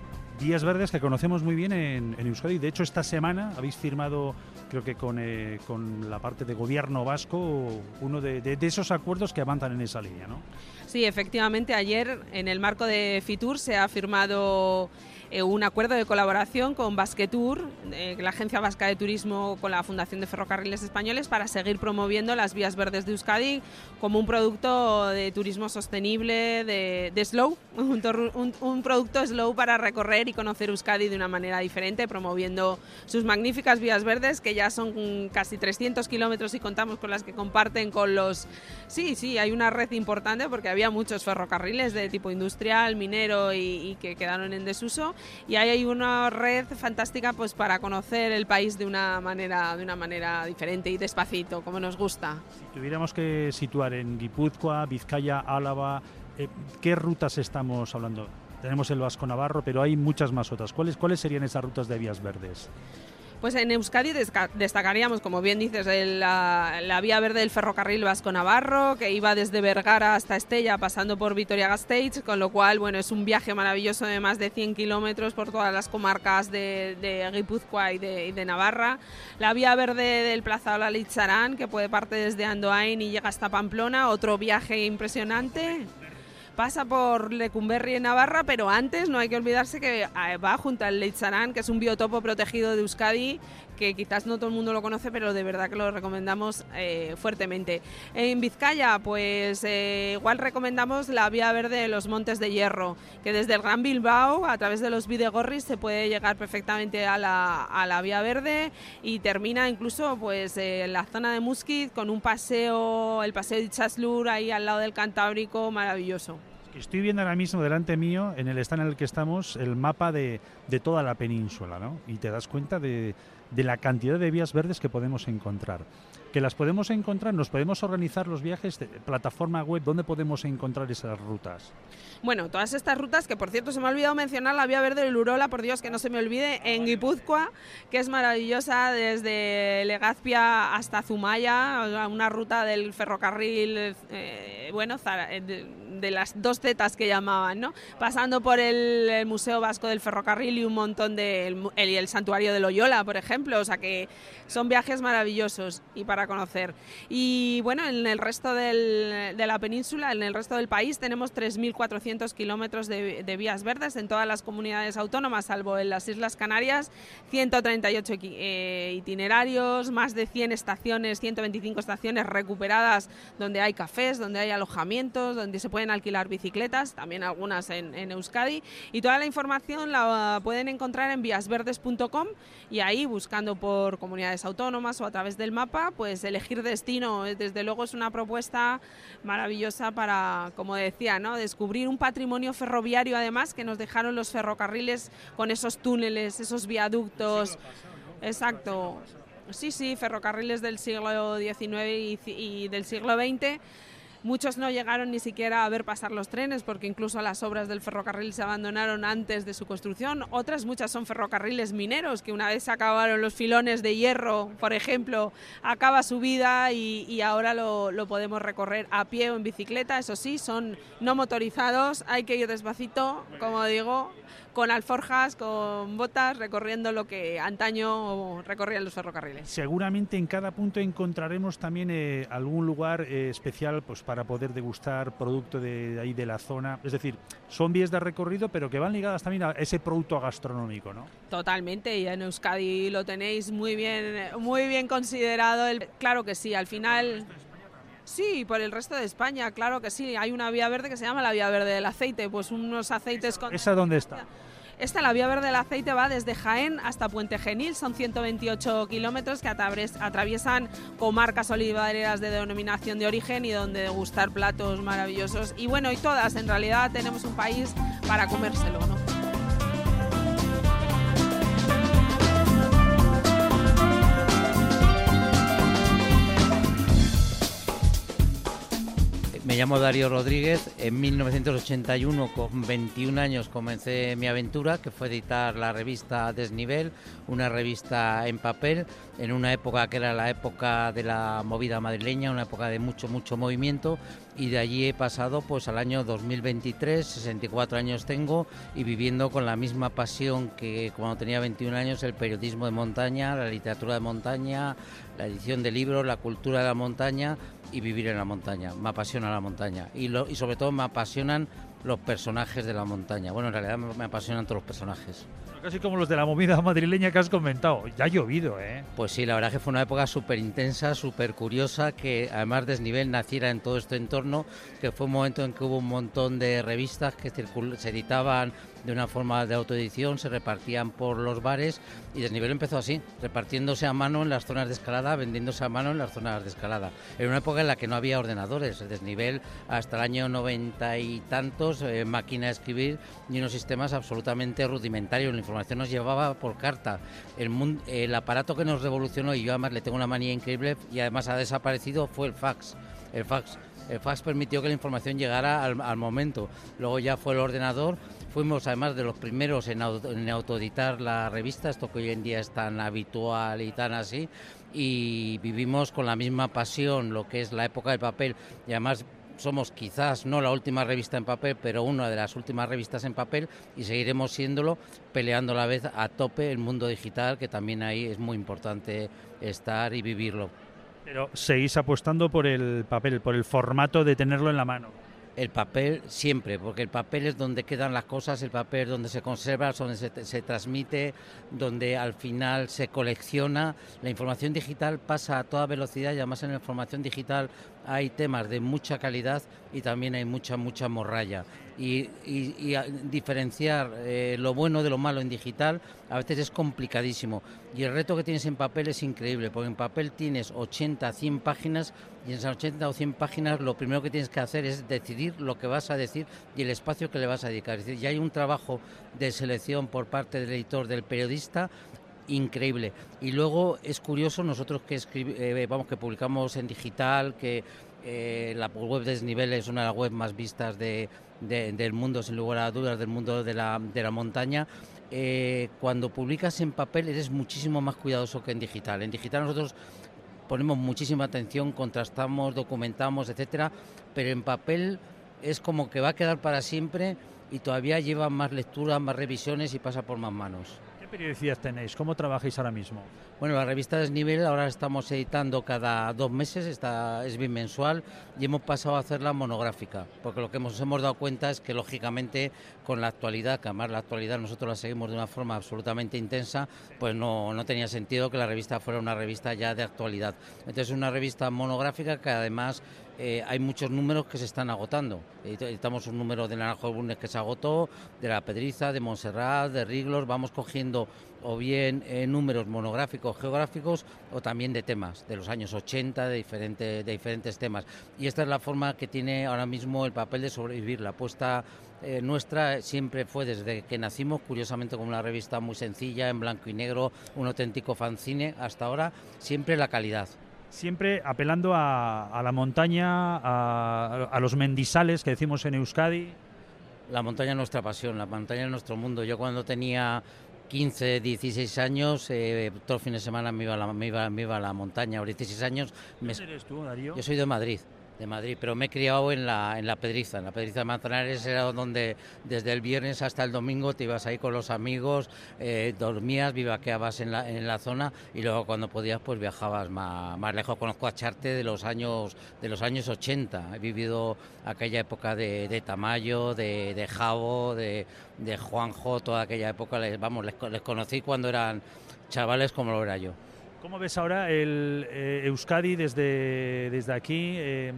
Vías Verdes que conocemos muy bien en, Euskadi. De hecho, esta semana habéis firmado, creo que con, eh, con la parte de gobierno vasco, uno de- de esos acuerdos que avanzan en esa línea, ¿no? Sí, efectivamente, ayer en el marco de Fitur se ha firmado eh, un acuerdo de colaboración con Basquetour, eh, la Agencia Vasca de Turismo con la Fundación de Ferrocarriles Españoles, para seguir promoviendo las vías verdes de Euskadi como un producto de turismo sostenible, de, de slow, un, un- un producto slow para recorrer y conocer Euskadi de una manera diferente, promoviendo sus magníficas vías verdes, que ya son casi 300 kilómetros y contamos con las que comparten con los... Sí, sí, hay una red importante porque había muchos ferrocarriles de tipo industrial, minero y, y que quedaron en desuso y ahí hay una red fantástica pues para conocer el país de una manera de una manera diferente y despacito, como nos gusta. Si tuviéramos que situar en Guipúzcoa, Vizcaya, Álava, eh, ¿qué rutas estamos hablando? Tenemos el Vasco Navarro, pero hay muchas más otras. ¿Cuáles, ¿Cuáles serían esas rutas de vías verdes? Pues en Euskadi destacaríamos, como bien dices, la, vía verde del ferrocarril Vasco-Navarro, que iba desde Vergara hasta Estella, pasando por Vitoria-Gasteiz, con lo cual, bueno, es un viaje maravilloso de más de 100 kilómetros por todas las comarcas de, de Guipúzcoa y de, y de Navarra. La vía verde del Plaza Olalitzarán, que puede parte desde Andoain y llega hasta Pamplona, otro viaje impresionante pasa por Lecumberri en Navarra, pero antes no hay que olvidarse que eh, va junto al Leitzarán, que es un biotopo protegido de Euskadi, que quizás no todo el mundo lo conoce, pero de verdad que lo recomendamos eh, fuertemente. En Vizcaya, pues eh, igual recomendamos la vía verde de los Montes de Hierro, que desde el Gran Bilbao, a través de los Videgorris, se puede llegar perfectamente a la, a la vía verde y termina incluso pues eh, en la zona de Muskit con un paseo, el paseo de Chaslur ahí al lado del Cantábrico, maravilloso. Estoy viendo ahora mismo delante mío, en el stand en el que estamos, el mapa de, de toda la península, ¿no? Y te das cuenta de, de la cantidad de vías verdes que podemos encontrar. Que las podemos encontrar, nos podemos organizar los viajes, de plataforma web, ¿dónde podemos encontrar esas rutas? Bueno, todas estas rutas, que por cierto se me ha olvidado mencionar la vía verde del Urola, por Dios que no se me olvide, en Guipúzcoa, que es maravillosa desde Legazpia hasta Zumaya, una ruta del ferrocarril, eh, bueno, Zara- eh, de, de las dos zetas que llamaban, ¿no? Pasando por el, el Museo Vasco del Ferrocarril y un montón de, el, el Santuario de Loyola, por ejemplo, o sea que son viajes maravillosos y para conocer. Y bueno, en el resto del- de la península, en el resto del país, tenemos 3.400 kilómetros de, de vías verdes en todas las comunidades autónomas, salvo en las Islas Canarias, 138 equi- eh, itinerarios, más de 100 estaciones, 125 estaciones recuperadas donde hay cafés, donde hay alojamientos, donde se pueden alquilar bicicletas, también algunas en, en Euskadi. Y toda la información la pueden encontrar en víasverdes.com y ahí buscando por comunidades autónomas o a través del mapa, pues elegir destino. Eh, Desde luego es una propuesta maravillosa para, como decía, ¿no? descubrir un patrimonio ferroviario además que nos dejaron los ferrocarriles con esos túneles, esos viaductos. Exacto. Sí, sí, ferrocarriles del siglo XIX y, y del siglo XX Muchos no llegaron ni siquiera a ver pasar los trenes porque incluso las obras del ferrocarril se abandonaron antes de su construcción. Otras muchas son ferrocarriles mineros que una vez acabaron los filones de hierro, por ejemplo, acaba su vida y, ahora lo, lo podemos recorrer a pie o en bicicleta. Eso sí, son no motorizados, hay que ir despacito, como digo, con alforjas, con botas, recorriendo lo que antaño recorrían los ferrocarriles. Seguramente en cada punto encontraremos también eh, algún lugar eh, especial pues, para poder degustar producto de, ahí de la zona. Es decir, son vías de recorrido, pero que van ligadas también a ese producto gastronómico, ¿no? Totalmente, y en Euskadi lo tenéis muy bien, muy bien considerado. El, claro que sí, al final... Sí, por el resto de España, claro que sí. Hay una vía verde que se llama la vía verde del aceite, pues unos aceites con... ¿Esa dónde está? Esta, la vía verde del aceite, va desde Jaén hasta Puente Genil, son 128 kilómetros que atraviesan comarcas olivareras de denominación de origen y donde degustar platos maravillosos. Y bueno, y todas, en realidad tenemos un país para comérselo, ¿no? Me llamo Darío Rodríguez. En 1981, con 21 años, comencé mi aventura, que fue editar la revista Desnivel, una revista en papel, en una época que era la época de la movida madrileña, una época de mucho, mucho movimiento. Y de allí he pasado pues al año 2023, 64 años tengo, y viviendo con la misma pasión que cuando tenía 21 años, el periodismo de montaña, la literatura de montaña, la edición de libros, la cultura de la montaña y vivir en la montaña. Me apasiona la montaña y, lo, y sobre todo me apasionan los personajes de la montaña. Bueno, en realidad me apasionan todos los personajes. Casi como los de la movida madrileña que has comentado. Ya ha llovido, ¿eh? Pues sí, la verdad que fue una época súper intensa, súper curiosa, que además Desnivel naciera en todo este entorno, que fue un momento en que hubo un montón de revistas que se editaban de una forma de autoedición, se repartían por los bares y Desnivel empezó así, repartiéndose a mano en las zonas de escalada, vendiéndose a mano en las zonas de escalada. Era una época en la que no había ordenadores, el Desnivel hasta el año noventa y tantos, eh, máquina de escribir y unos sistemas absolutamente rudimentarios información nos llevaba por carta. El, el aparato que nos revolucionó, y yo además le tengo una manía increíble y además ha desaparecido, fue el fax. El fax. El fax permitió que la información llegara al, momento. Luego ya fue el ordenador. Fuimos además de los primeros en, autoeditar la revista, esto que hoy en día es tan habitual y tan así. Y vivimos con la misma pasión lo que es la época del papel. Y además somos quizás no la última revista en papel, pero una de las últimas revistas en papel y seguiremos siéndolo peleando a la vez a tope el mundo digital, que también ahí es muy importante estar y vivirlo. Pero seguís apostando por el papel, por el formato de tenerlo en la mano. El papel siempre, porque el papel es donde quedan las cosas, el papel es donde se conserva, donde se, se, transmite, donde al final se colecciona. La información digital pasa a toda velocidad y además en la información digital hay temas de mucha calidad y también hay mucha, mucha morralla. Y, diferenciar eh, lo bueno de lo malo en digital a veces es complicadísimo. Y el reto que tienes en papel es increíble, porque en papel tienes 80, 100 páginas y en esas 80 o 100 páginas lo primero que tienes que hacer es decidir lo que vas a decir y el espacio que le vas a dedicar. Es decir, ya hay un trabajo de selección por parte del editor, del periodista, increíble. Y luego es curioso, nosotros que eh, vamos que publicamos en digital, que eh, la web de Desnivel es una de las webs más vistas de, del mundo, sin lugar a dudas, del mundo de la, de la montaña. Eh, cuando publicas en papel eres muchísimo más cuidadoso que en digital. En digital nosotros ponemos muchísima atención, contrastamos, documentamos, etcétera, pero en papel es como que va a quedar para siempre y todavía lleva más lecturas, más revisiones y pasa por más manos periodicidad tenéis? ¿Cómo trabajáis ahora mismo? Bueno, la revista Desnivel ahora estamos editando cada dos meses, está, es bimensual y hemos pasado a hacerla monográfica, porque lo que nos hemos dado cuenta es que lógicamente con la actualidad, que además la actualidad nosotros la seguimos de una forma absolutamente intensa, pues no, no tenía sentido que la revista fuera una revista ya de actualidad. Entonces es una revista monográfica que además eh, hay muchos números que se están agotando. Editamos un número de Naranjo Bulnes que se agotó, de La Pedriza, de Montserrat, de Riglos, vamos cogiendo o bien eh, números monográficos geográficos o también de temas de los años 80 de, diferentes temas. Y esta es la forma que tiene ahora mismo el papel de sobrevivir. La apuesta eh, nuestra siempre fue desde que nacimos curiosamente como una revista muy sencilla en blanco y negro un auténtico fanzine hasta ahora siempre la calidad siempre apelando a, la montaña, a, a, los mendisales que decimos en Euskadi. La montaña es nuestra pasión, la montaña es nuestro mundo. Yo cuando tenía 15, 16 años, eh, todo el fin de semana me iba a la, me iba, me iba a la montaña. Ahora 16 años... Me... eres tú, Darío? Yo soy de Madrid de Madrid, pero me he criado en la, en la Pedriza. En la Pedriza de Manzanares era donde desde el viernes hasta el domingo te ibas ahí con los amigos, eh, dormías, vivaqueabas en la, en la zona y luego cuando podías pues viajabas más, más lejos. Conozco a Charte de los años, de los años 80. He vivido aquella época de, Tamayo, de, de Javo, de, de, Juanjo, toda aquella época. Les, vamos, les conocí cuando eran chavales como lo era yo. ¿Cómo ves ahora el eh, Euskadi desde, desde aquí? Eh,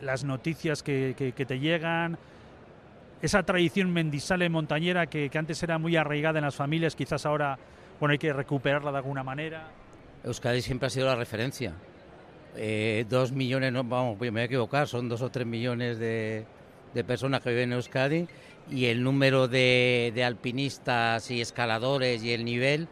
las noticias que, te llegan, esa tradición mendisale montañera que, antes era muy arraigada en las familias, quizás ahora bueno, hay que recuperarla de alguna manera. Euskadi siempre ha sido la referencia. Eh, dos millones, no, vamos, me voy a equivocar, son dos o tres millones de, personas que viven en Euskadi y el número de, alpinistas y escaladores y el nivel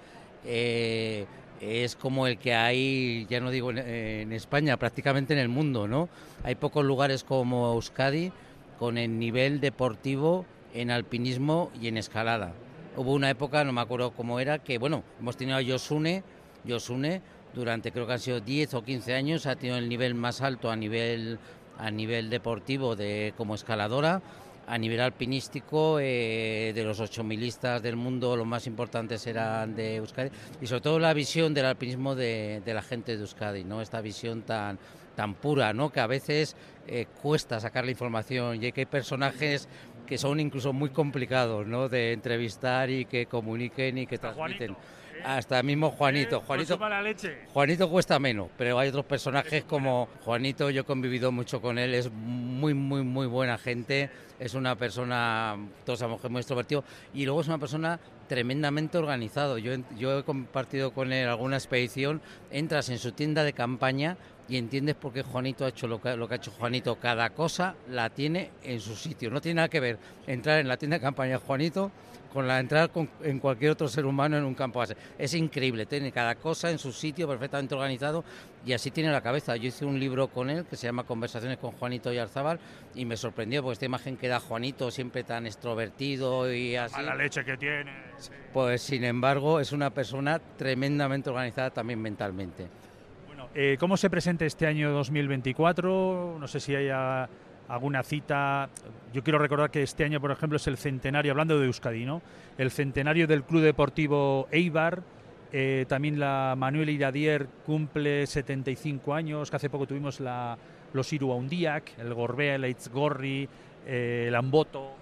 es como el que hay, ya no digo en, España, prácticamente en el mundo, ¿no? Hay pocos lugares como Euskadi con el nivel deportivo en alpinismo y en escalada. Hubo una época, no me acuerdo cómo era, que bueno, hemos tenido a Yosune, durante creo que han sido 10 o 15 años, ha tenido el nivel más alto a nivel, a nivel deportivo de, como escaladora a nivel alpinístico, eh, de los ocho milistas del mundo, los más importantes eran de Euskadi, y sobre todo la visión del alpinismo de, la gente de Euskadi, ¿no? esta visión tan, tan pura, ¿no? que a veces eh, cuesta sacar la información y que hay personajes que son incluso muy complicados ¿no? de entrevistar y que comuniquen y que transmiten. Hasta mismo Juanito. Juanito, Juanito cuesta menos, pero hay otros personajes como Juanito, yo he convivido mucho con él, es muy, muy, muy buena gente, es una persona, todos sabemos que es muy extrovertido, y luego es una persona tremendamente organizado. Yo, yo he compartido con él alguna expedición, entras en su tienda de campaña y entiendes por qué Juanito ha hecho lo que, lo que ha hecho Juanito. Cada cosa la tiene en su sitio. No tiene nada que ver entrar en la tienda de campaña de Juanito con la entrada en cualquier otro ser humano en un campo base. Es increíble, tiene cada cosa en su sitio perfectamente organizado y así tiene la cabeza. Yo hice un libro con él que se llama Conversaciones con Juanito y y me sorprendió porque esta imagen que da Juanito siempre tan extrovertido y así. A la leche que tiene. Pues sin embargo es una persona tremendamente organizada también mentalmente. Bueno, eh, ¿cómo se presenta este año 2024? No sé si haya alguna cita. Yo quiero recordar que este año, por ejemplo, es el centenario, hablando de Euskadi, ¿no? El centenario del Club Deportivo Eibar. Eh, también la Manuel Iradier cumple 75 años, que hace poco tuvimos la, los Iruaundiak, el Gorbea, el Eitzgorri, eh, el Amboto.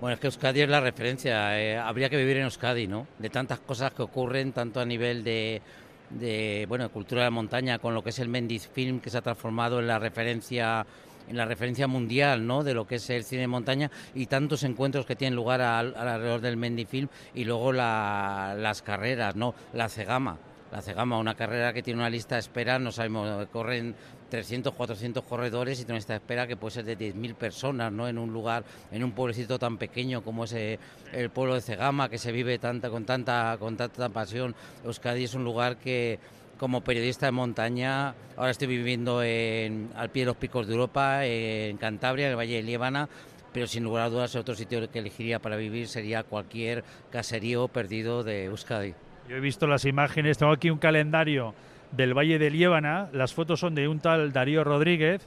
Bueno, es que Euskadi es la referencia. Eh, habría que vivir en Euskadi, ¿no? De tantas cosas que ocurren, tanto a nivel de, de bueno, cultura de montaña, con lo que es el Mendiz Film, que se ha transformado en la referencia en la referencia mundial ¿no? de lo que es el cine de montaña y tantos encuentros que tienen lugar alrededor del Mendifilm y luego las carreras, ¿no? la Cegama. La Cegama, una carrera que tiene una lista de espera, no sabemos, corren 300, 400 corredores y tiene de espera que puede ser de 10.000 personas, ¿no? En un lugar, en un pueblecito tan pequeño como es eh, el pueblo de Cegama, que se vive tanta, con, tanta, con tanta pasión. Euskadi es un lugar que, como periodista de montaña, ahora estoy viviendo en, al pie de los picos de Europa, en Cantabria, en el Valle de Líbana, pero sin lugar a dudas otro sitio que elegiría para vivir sería cualquier caserío perdido de Euskadi. Yo he visto las imágenes, tengo aquí un calendario del Valle de Líbana, las fotos son de un tal Darío Rodríguez,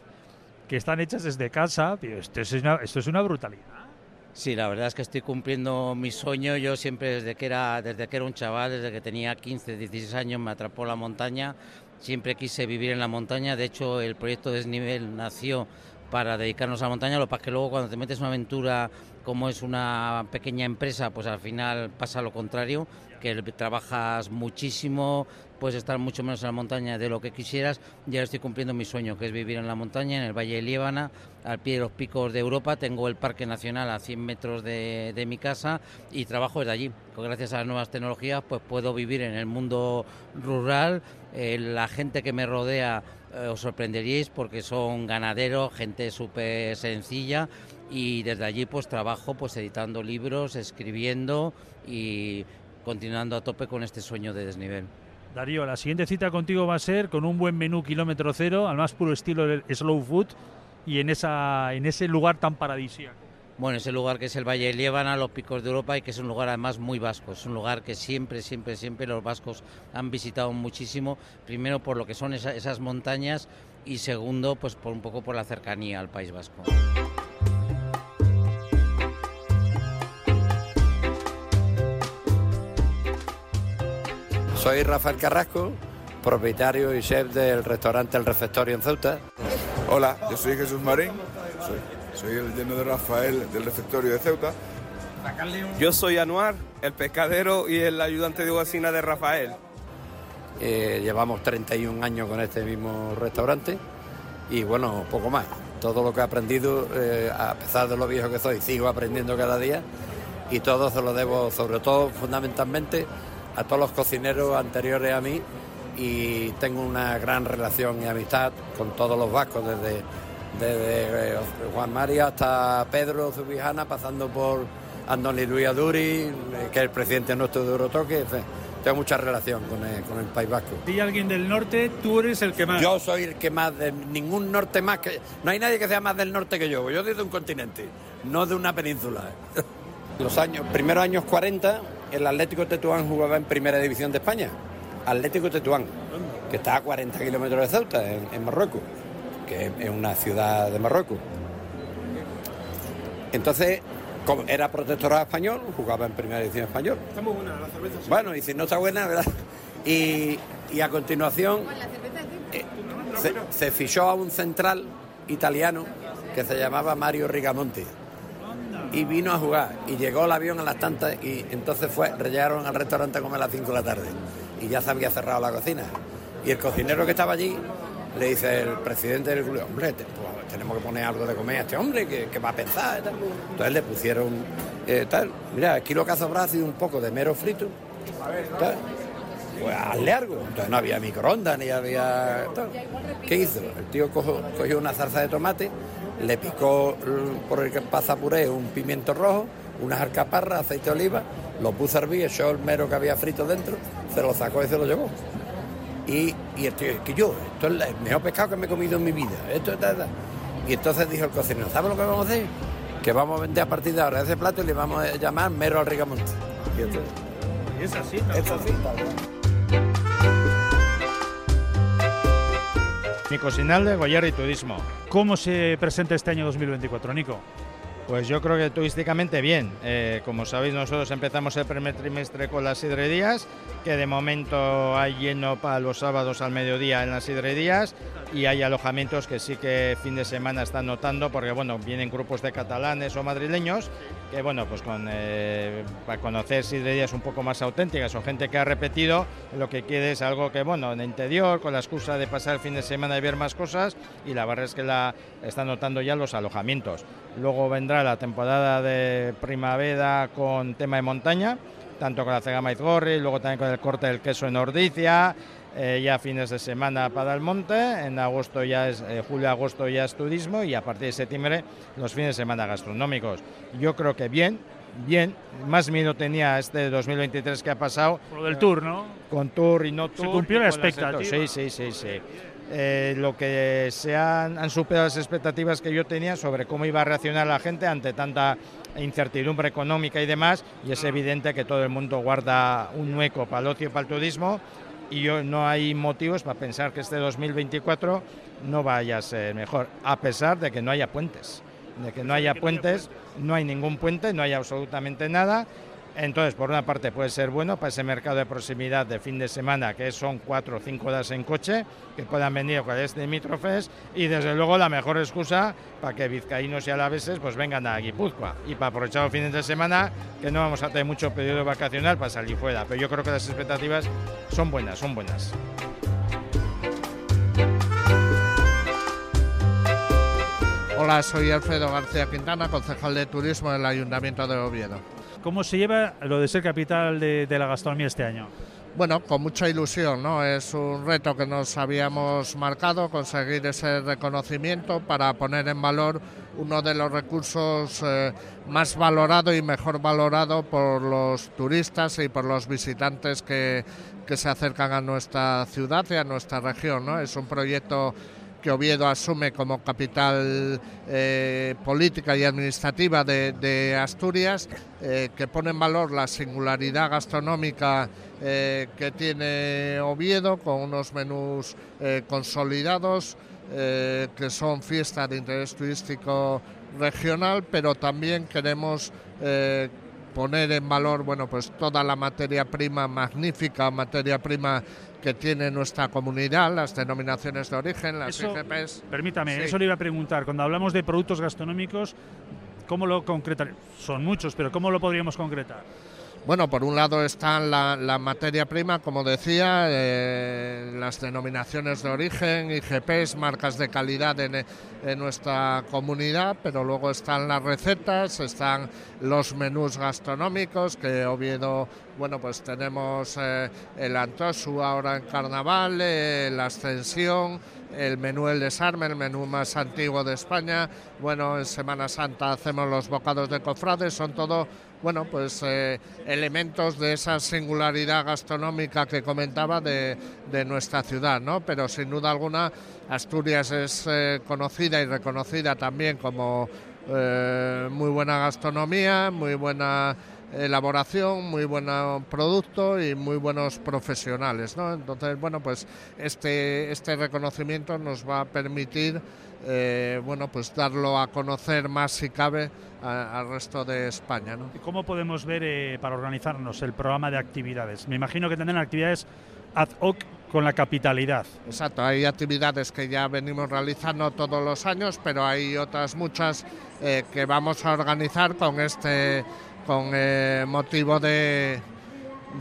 que están hechas desde casa, esto es esto es una brutalidad. Sí, la verdad es que estoy cumpliendo mi sueño. Yo siempre desde que era, desde que era un chaval, desde que tenía 15, 16 años, me atrapó la montaña. Siempre quise vivir en la montaña. De hecho, el proyecto Desnivel nació para dedicarnos a la montaña. Lo que pasa es que luego cuando te metes en una aventura como es una pequeña empresa, pues al final pasa lo contrario, que trabajas muchísimo, puedes estar mucho menos en la montaña de lo que quisieras. Ya estoy cumpliendo mi sueño, que es vivir en la montaña, en el Valle de Líbana, al pie de los picos de Europa. Tengo el Parque Nacional a 100 metros de, de mi casa y trabajo desde allí. Pues gracias a las nuevas tecnologías, pues puedo vivir en el mundo rural. Eh, la gente que me rodea eh, os sorprenderíais porque son ganaderos, gente súper sencilla y desde allí pues trabajo pues editando libros, escribiendo y continuando a tope con este sueño de desnivel. Darío, la siguiente cita contigo va a ser con un buen menú kilómetro cero, al más puro estilo del slow food y en, esa, en ese lugar tan paradisíaco. Bueno, ese lugar que es el Valle de Liébana, los picos de Europa y que es un lugar además muy vasco. Es un lugar que siempre, siempre, siempre los vascos han visitado muchísimo. Primero por lo que son esa- esas montañas y segundo, pues por un poco por la cercanía al País Vasco. Soy Rafael Carrasco, propietario y chef del restaurante El Refectorio en Ceuta. Hola, yo soy Jesús Marín, soy, soy el yerno de Rafael del refectorio de Ceuta. Yo soy Anuar, el pescadero y el ayudante de cocina de Rafael. Eh, llevamos 31 años con este mismo restaurante y bueno, poco más. Todo lo que he aprendido, eh, a pesar de lo viejo que soy, sigo aprendiendo cada día y todo se lo debo, sobre todo, fundamentalmente, a todos los cocineros anteriores a mí y tengo una gran relación y amistad con todos los vascos, desde, desde eh, Juan María hasta Pedro Zubijana, pasando por Andoni Luis Aduri, que es el presidente nuestro de Eurotoque. en fin, tengo mucha relación con el, con el País Vasco. Si alguien del norte, tú eres el que más. Yo soy el que más, de ningún norte más que... No hay nadie que sea más del norte que yo, yo soy de un continente, no de una península. Los años, primeros años 40, el Atlético Tetuán jugaba en Primera División de España. Atlético Tetuán, que está a 40 kilómetros de Ceuta, en, en Marruecos, que es una ciudad de Marruecos. Entonces, como era protectorado español, jugaba en Primera División español. Está muy buena la cerveza. Bueno, y si no está buena, ¿verdad? Y, y a continuación eh, se, se fichó a un central italiano que se llamaba Mario Rigamonti. Y vino a jugar. Y llegó el avión a las tantas y entonces fue, llegaron al restaurante a comer a las 5 de la tarde. Y ya se había cerrado la cocina. Y el cocinero que estaba allí le dice el presidente del club, hombre, pues, tenemos que poner algo de comer a este hombre, que, va a pensar. Entonces le pusieron eh, tal, mira, aquí lo que ha sido un poco de mero frito. tal. Pues hazle algo. Entonces no había microondas ni había. ¿Qué hizo? El tío cojo- cogió una zarza de tomate, le picó por el pasapuré un pimiento rojo, unas alcaparras, aceite de oliva, lo puso a hervir, echó el mero que había frito dentro, se lo sacó y se lo llevó. Y, y que yo, esto es el mejor pescado que me he comido en mi vida. Esto es tal, tal. Y entonces dijo el cocinero, ¿sabes lo que vamos a hacer? Que vamos a vender a partir de ahora ese plato y le vamos a llamar mero al rigamonte. Y esto- Es así, Es así, tal Nico Sinalde, Goyer y Turismo. ¿Cómo se presenta este año 2024, Nico? Pues yo creo que turísticamente bien. Eh, como sabéis, nosotros empezamos el primer trimestre con las sidrerías, que de momento hay lleno para los sábados al mediodía en las sidrerías y hay alojamientos que sí que fin de semana están notando, porque bueno, vienen grupos de catalanes o madrileños que bueno, pues con, eh, para conocer sidrerías un poco más auténticas o gente que ha repetido, lo que quiere es algo que bueno, en el interior, con la excusa de pasar el fin de semana y ver más cosas y la verdad es que la están notando ya los alojamientos. Luego vendrá la temporada de primavera con tema de montaña, tanto con la cegama Izgorri, luego también con el corte del queso en Ordicia, eh, ya fines de semana para el monte, en agosto ya es, eh, julio-agosto ya es turismo y a partir de septiembre los fines de semana gastronómicos. Yo creo que bien, bien, más miedo tenía este 2023 que ha pasado. Por lo del tour, ¿no? Con tour y no Se tour. cumplió y la expectativa. Sí, sí, sí, sí. Eh, lo que se han, han superado las expectativas que yo tenía sobre cómo iba a reaccionar la gente ante tanta incertidumbre económica y demás, y es evidente que todo el mundo guarda un hueco para el ocio y para el turismo, y yo, no hay motivos para pensar que este 2024 no vaya a ser mejor, a pesar de que no haya puentes. De que no haya puentes, no hay ningún puente, no hay absolutamente nada. Entonces, por una parte puede ser bueno para ese mercado de proximidad de fin de semana, que son cuatro o cinco horas en coche, que puedan venir con este limítrofes, y desde luego la mejor excusa para que vizcaínos y alaveses pues vengan a Guipúzcoa y para aprovechar los fines de semana, que no vamos a tener mucho periodo vacacional para salir fuera, pero yo creo que las expectativas son buenas, son buenas. Hola, soy Alfredo García Quintana, concejal de Turismo del Ayuntamiento de Oviedo. ¿Cómo se lleva lo de ser capital de, la gastronomía este año? bueno, con mucha ilusión, ¿no? Es un reto que nos habíamos marcado, conseguir ese reconocimiento para poner en valor uno de los recursos eh, más valorado y mejor valorado por los turistas y por los visitantes que, que se acercan a nuestra ciudad y a nuestra región, ¿no? Es un proyecto que Oviedo asume como capital eh, política y administrativa de, Asturias, eh, que pone en valor la singularidad gastronómica eh, que tiene Oviedo, con unos menús consolidados, que son fiestas de interés turístico regional, pero también queremos poner en valor bueno pues toda la materia prima magnífica materia prima que tiene nuestra comunidad, las denominaciones de origen, las IGPs. Permítame, eso le iba a preguntar. Cuando hablamos de productos gastronómicos, ¿cómo lo concretar? Son muchos, pero ¿cómo lo podríamos concretar? Bueno, por un lado están la, materia prima, como decía, eh, las denominaciones de origen, IGPs, marcas de calidad en, nuestra comunidad, pero luego están las recetas, están los menús gastronómicos, que Oviedo, bueno, pues tenemos eh, el Antosu ahora en Carnaval, eh, la Ascensión, el menú El Desarme, el menú más antiguo de España. Bueno, en Semana Santa hacemos los bocados de cofrades, son todo bueno, pues eh, elementos de esa singularidad gastronómica que comentaba de, nuestra ciudad, ¿no? Pero sin duda alguna Asturias es eh, conocida y reconocida también como eh, muy buena gastronomía, muy buena elaboración, muy buen producto y muy buenos profesionales, ¿no? Entonces, bueno, pues este, este reconocimiento nos va a permitir eh, bueno, pues darlo a conocer más si cabe al resto de España. ¿no? ¿Y cómo podemos ver eh, para organizarnos el programa de actividades? Me imagino que tendrán actividades ad hoc con la capitalidad. Exacto, hay actividades que ya venimos realizando todos los años, pero hay otras muchas eh, que vamos a organizar con este con motivo de,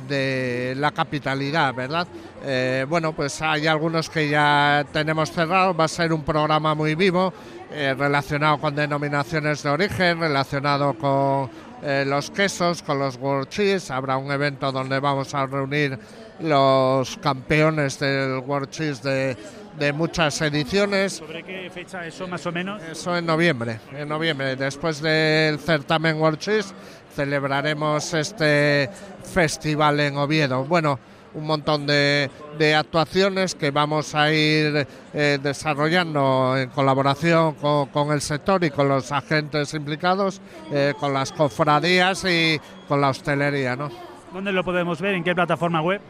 de la capitalidad, ¿verdad? Eh, bueno, pues hay algunos que ya tenemos cerrados, va a ser un programa muy vivo, eh, relacionado con denominaciones de origen, relacionado con eh, los quesos, con los World Cheese, habrá un evento donde vamos a reunir los campeones del World Cheese de, de muchas ediciones. ¿Sobre qué fecha eso más o menos? Eso en noviembre, en noviembre, después del certamen World Cheese celebraremos este festival en Oviedo. Bueno, un montón de, actuaciones que vamos a ir eh, desarrollando en colaboración con, el sector y con los agentes implicados, eh, con las cofradías y con la hostelería. ¿no? ¿Dónde lo podemos ver? ¿En qué plataforma web?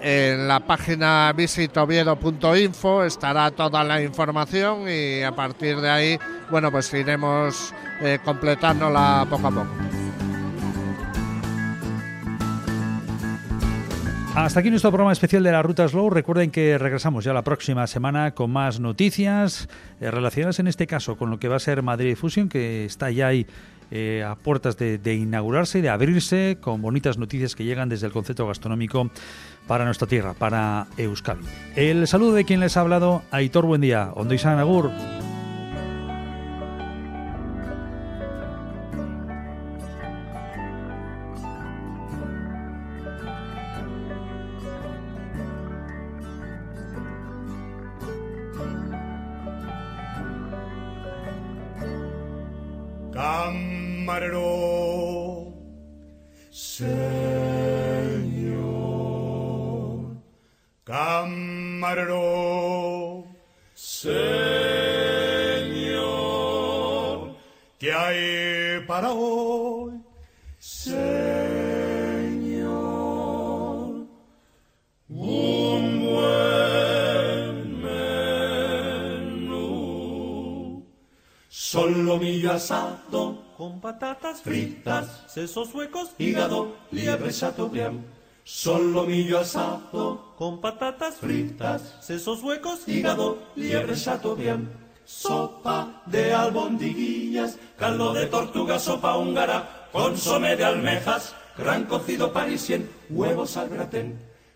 En la página visitoviedo.info estará toda la información y a partir de ahí, bueno, pues iremos eh, completándola poco a poco. Hasta aquí nuestro programa especial de la Ruta Slow. Recuerden que regresamos ya la próxima semana con más noticias eh, relacionadas en este caso con lo que va a ser Madrid Fusion, que está ya ahí eh, a puertas de, inaugurarse y de abrirse con bonitas noticias que llegan desde el concepto gastronómico para nuestra tierra, para Euskadi. El saludo de quien les ha hablado, Aitor Buen Día, Ondo Agur. Sesos huecos, hígado, liebre chateaubriand. Solomillo asado con patatas fritas, sesos huecos, hígado, liebre chateaubriand. Sopa de albondiguillas, caldo de tortuga, sopa húngara, consome de almejas, gran cocido parisien, huevos al gratén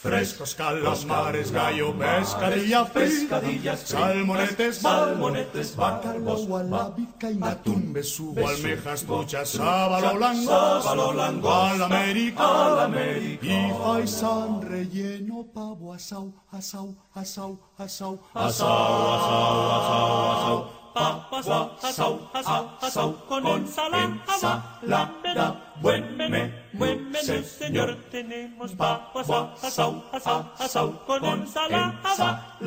Frescos calamares, gallo, pescadilla, pescadillas, salmonetes, salmonetes, bacalbos, gualabica atún, besugo, almejas, truchas, sábalo, langos, sábalo, langos, al América, al América, y faisán relleno, pavo, asau, asau, asau, asau, asau, asau, asau, asau, papas, asau, asau, asau, con ensalada, buen menú, señor. Tenemos papas, asau, asau, asau, con ensalada,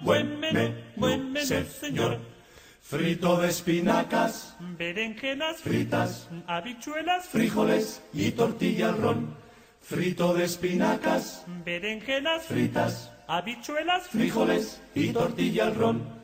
buen menú, señor. Frito de espinacas, berenjenas fritas, habichuelas, frijoles y tortilla al ron. Frito de espinacas, berenjenas, fritas, habichuelas, frijoles y tortilla al ron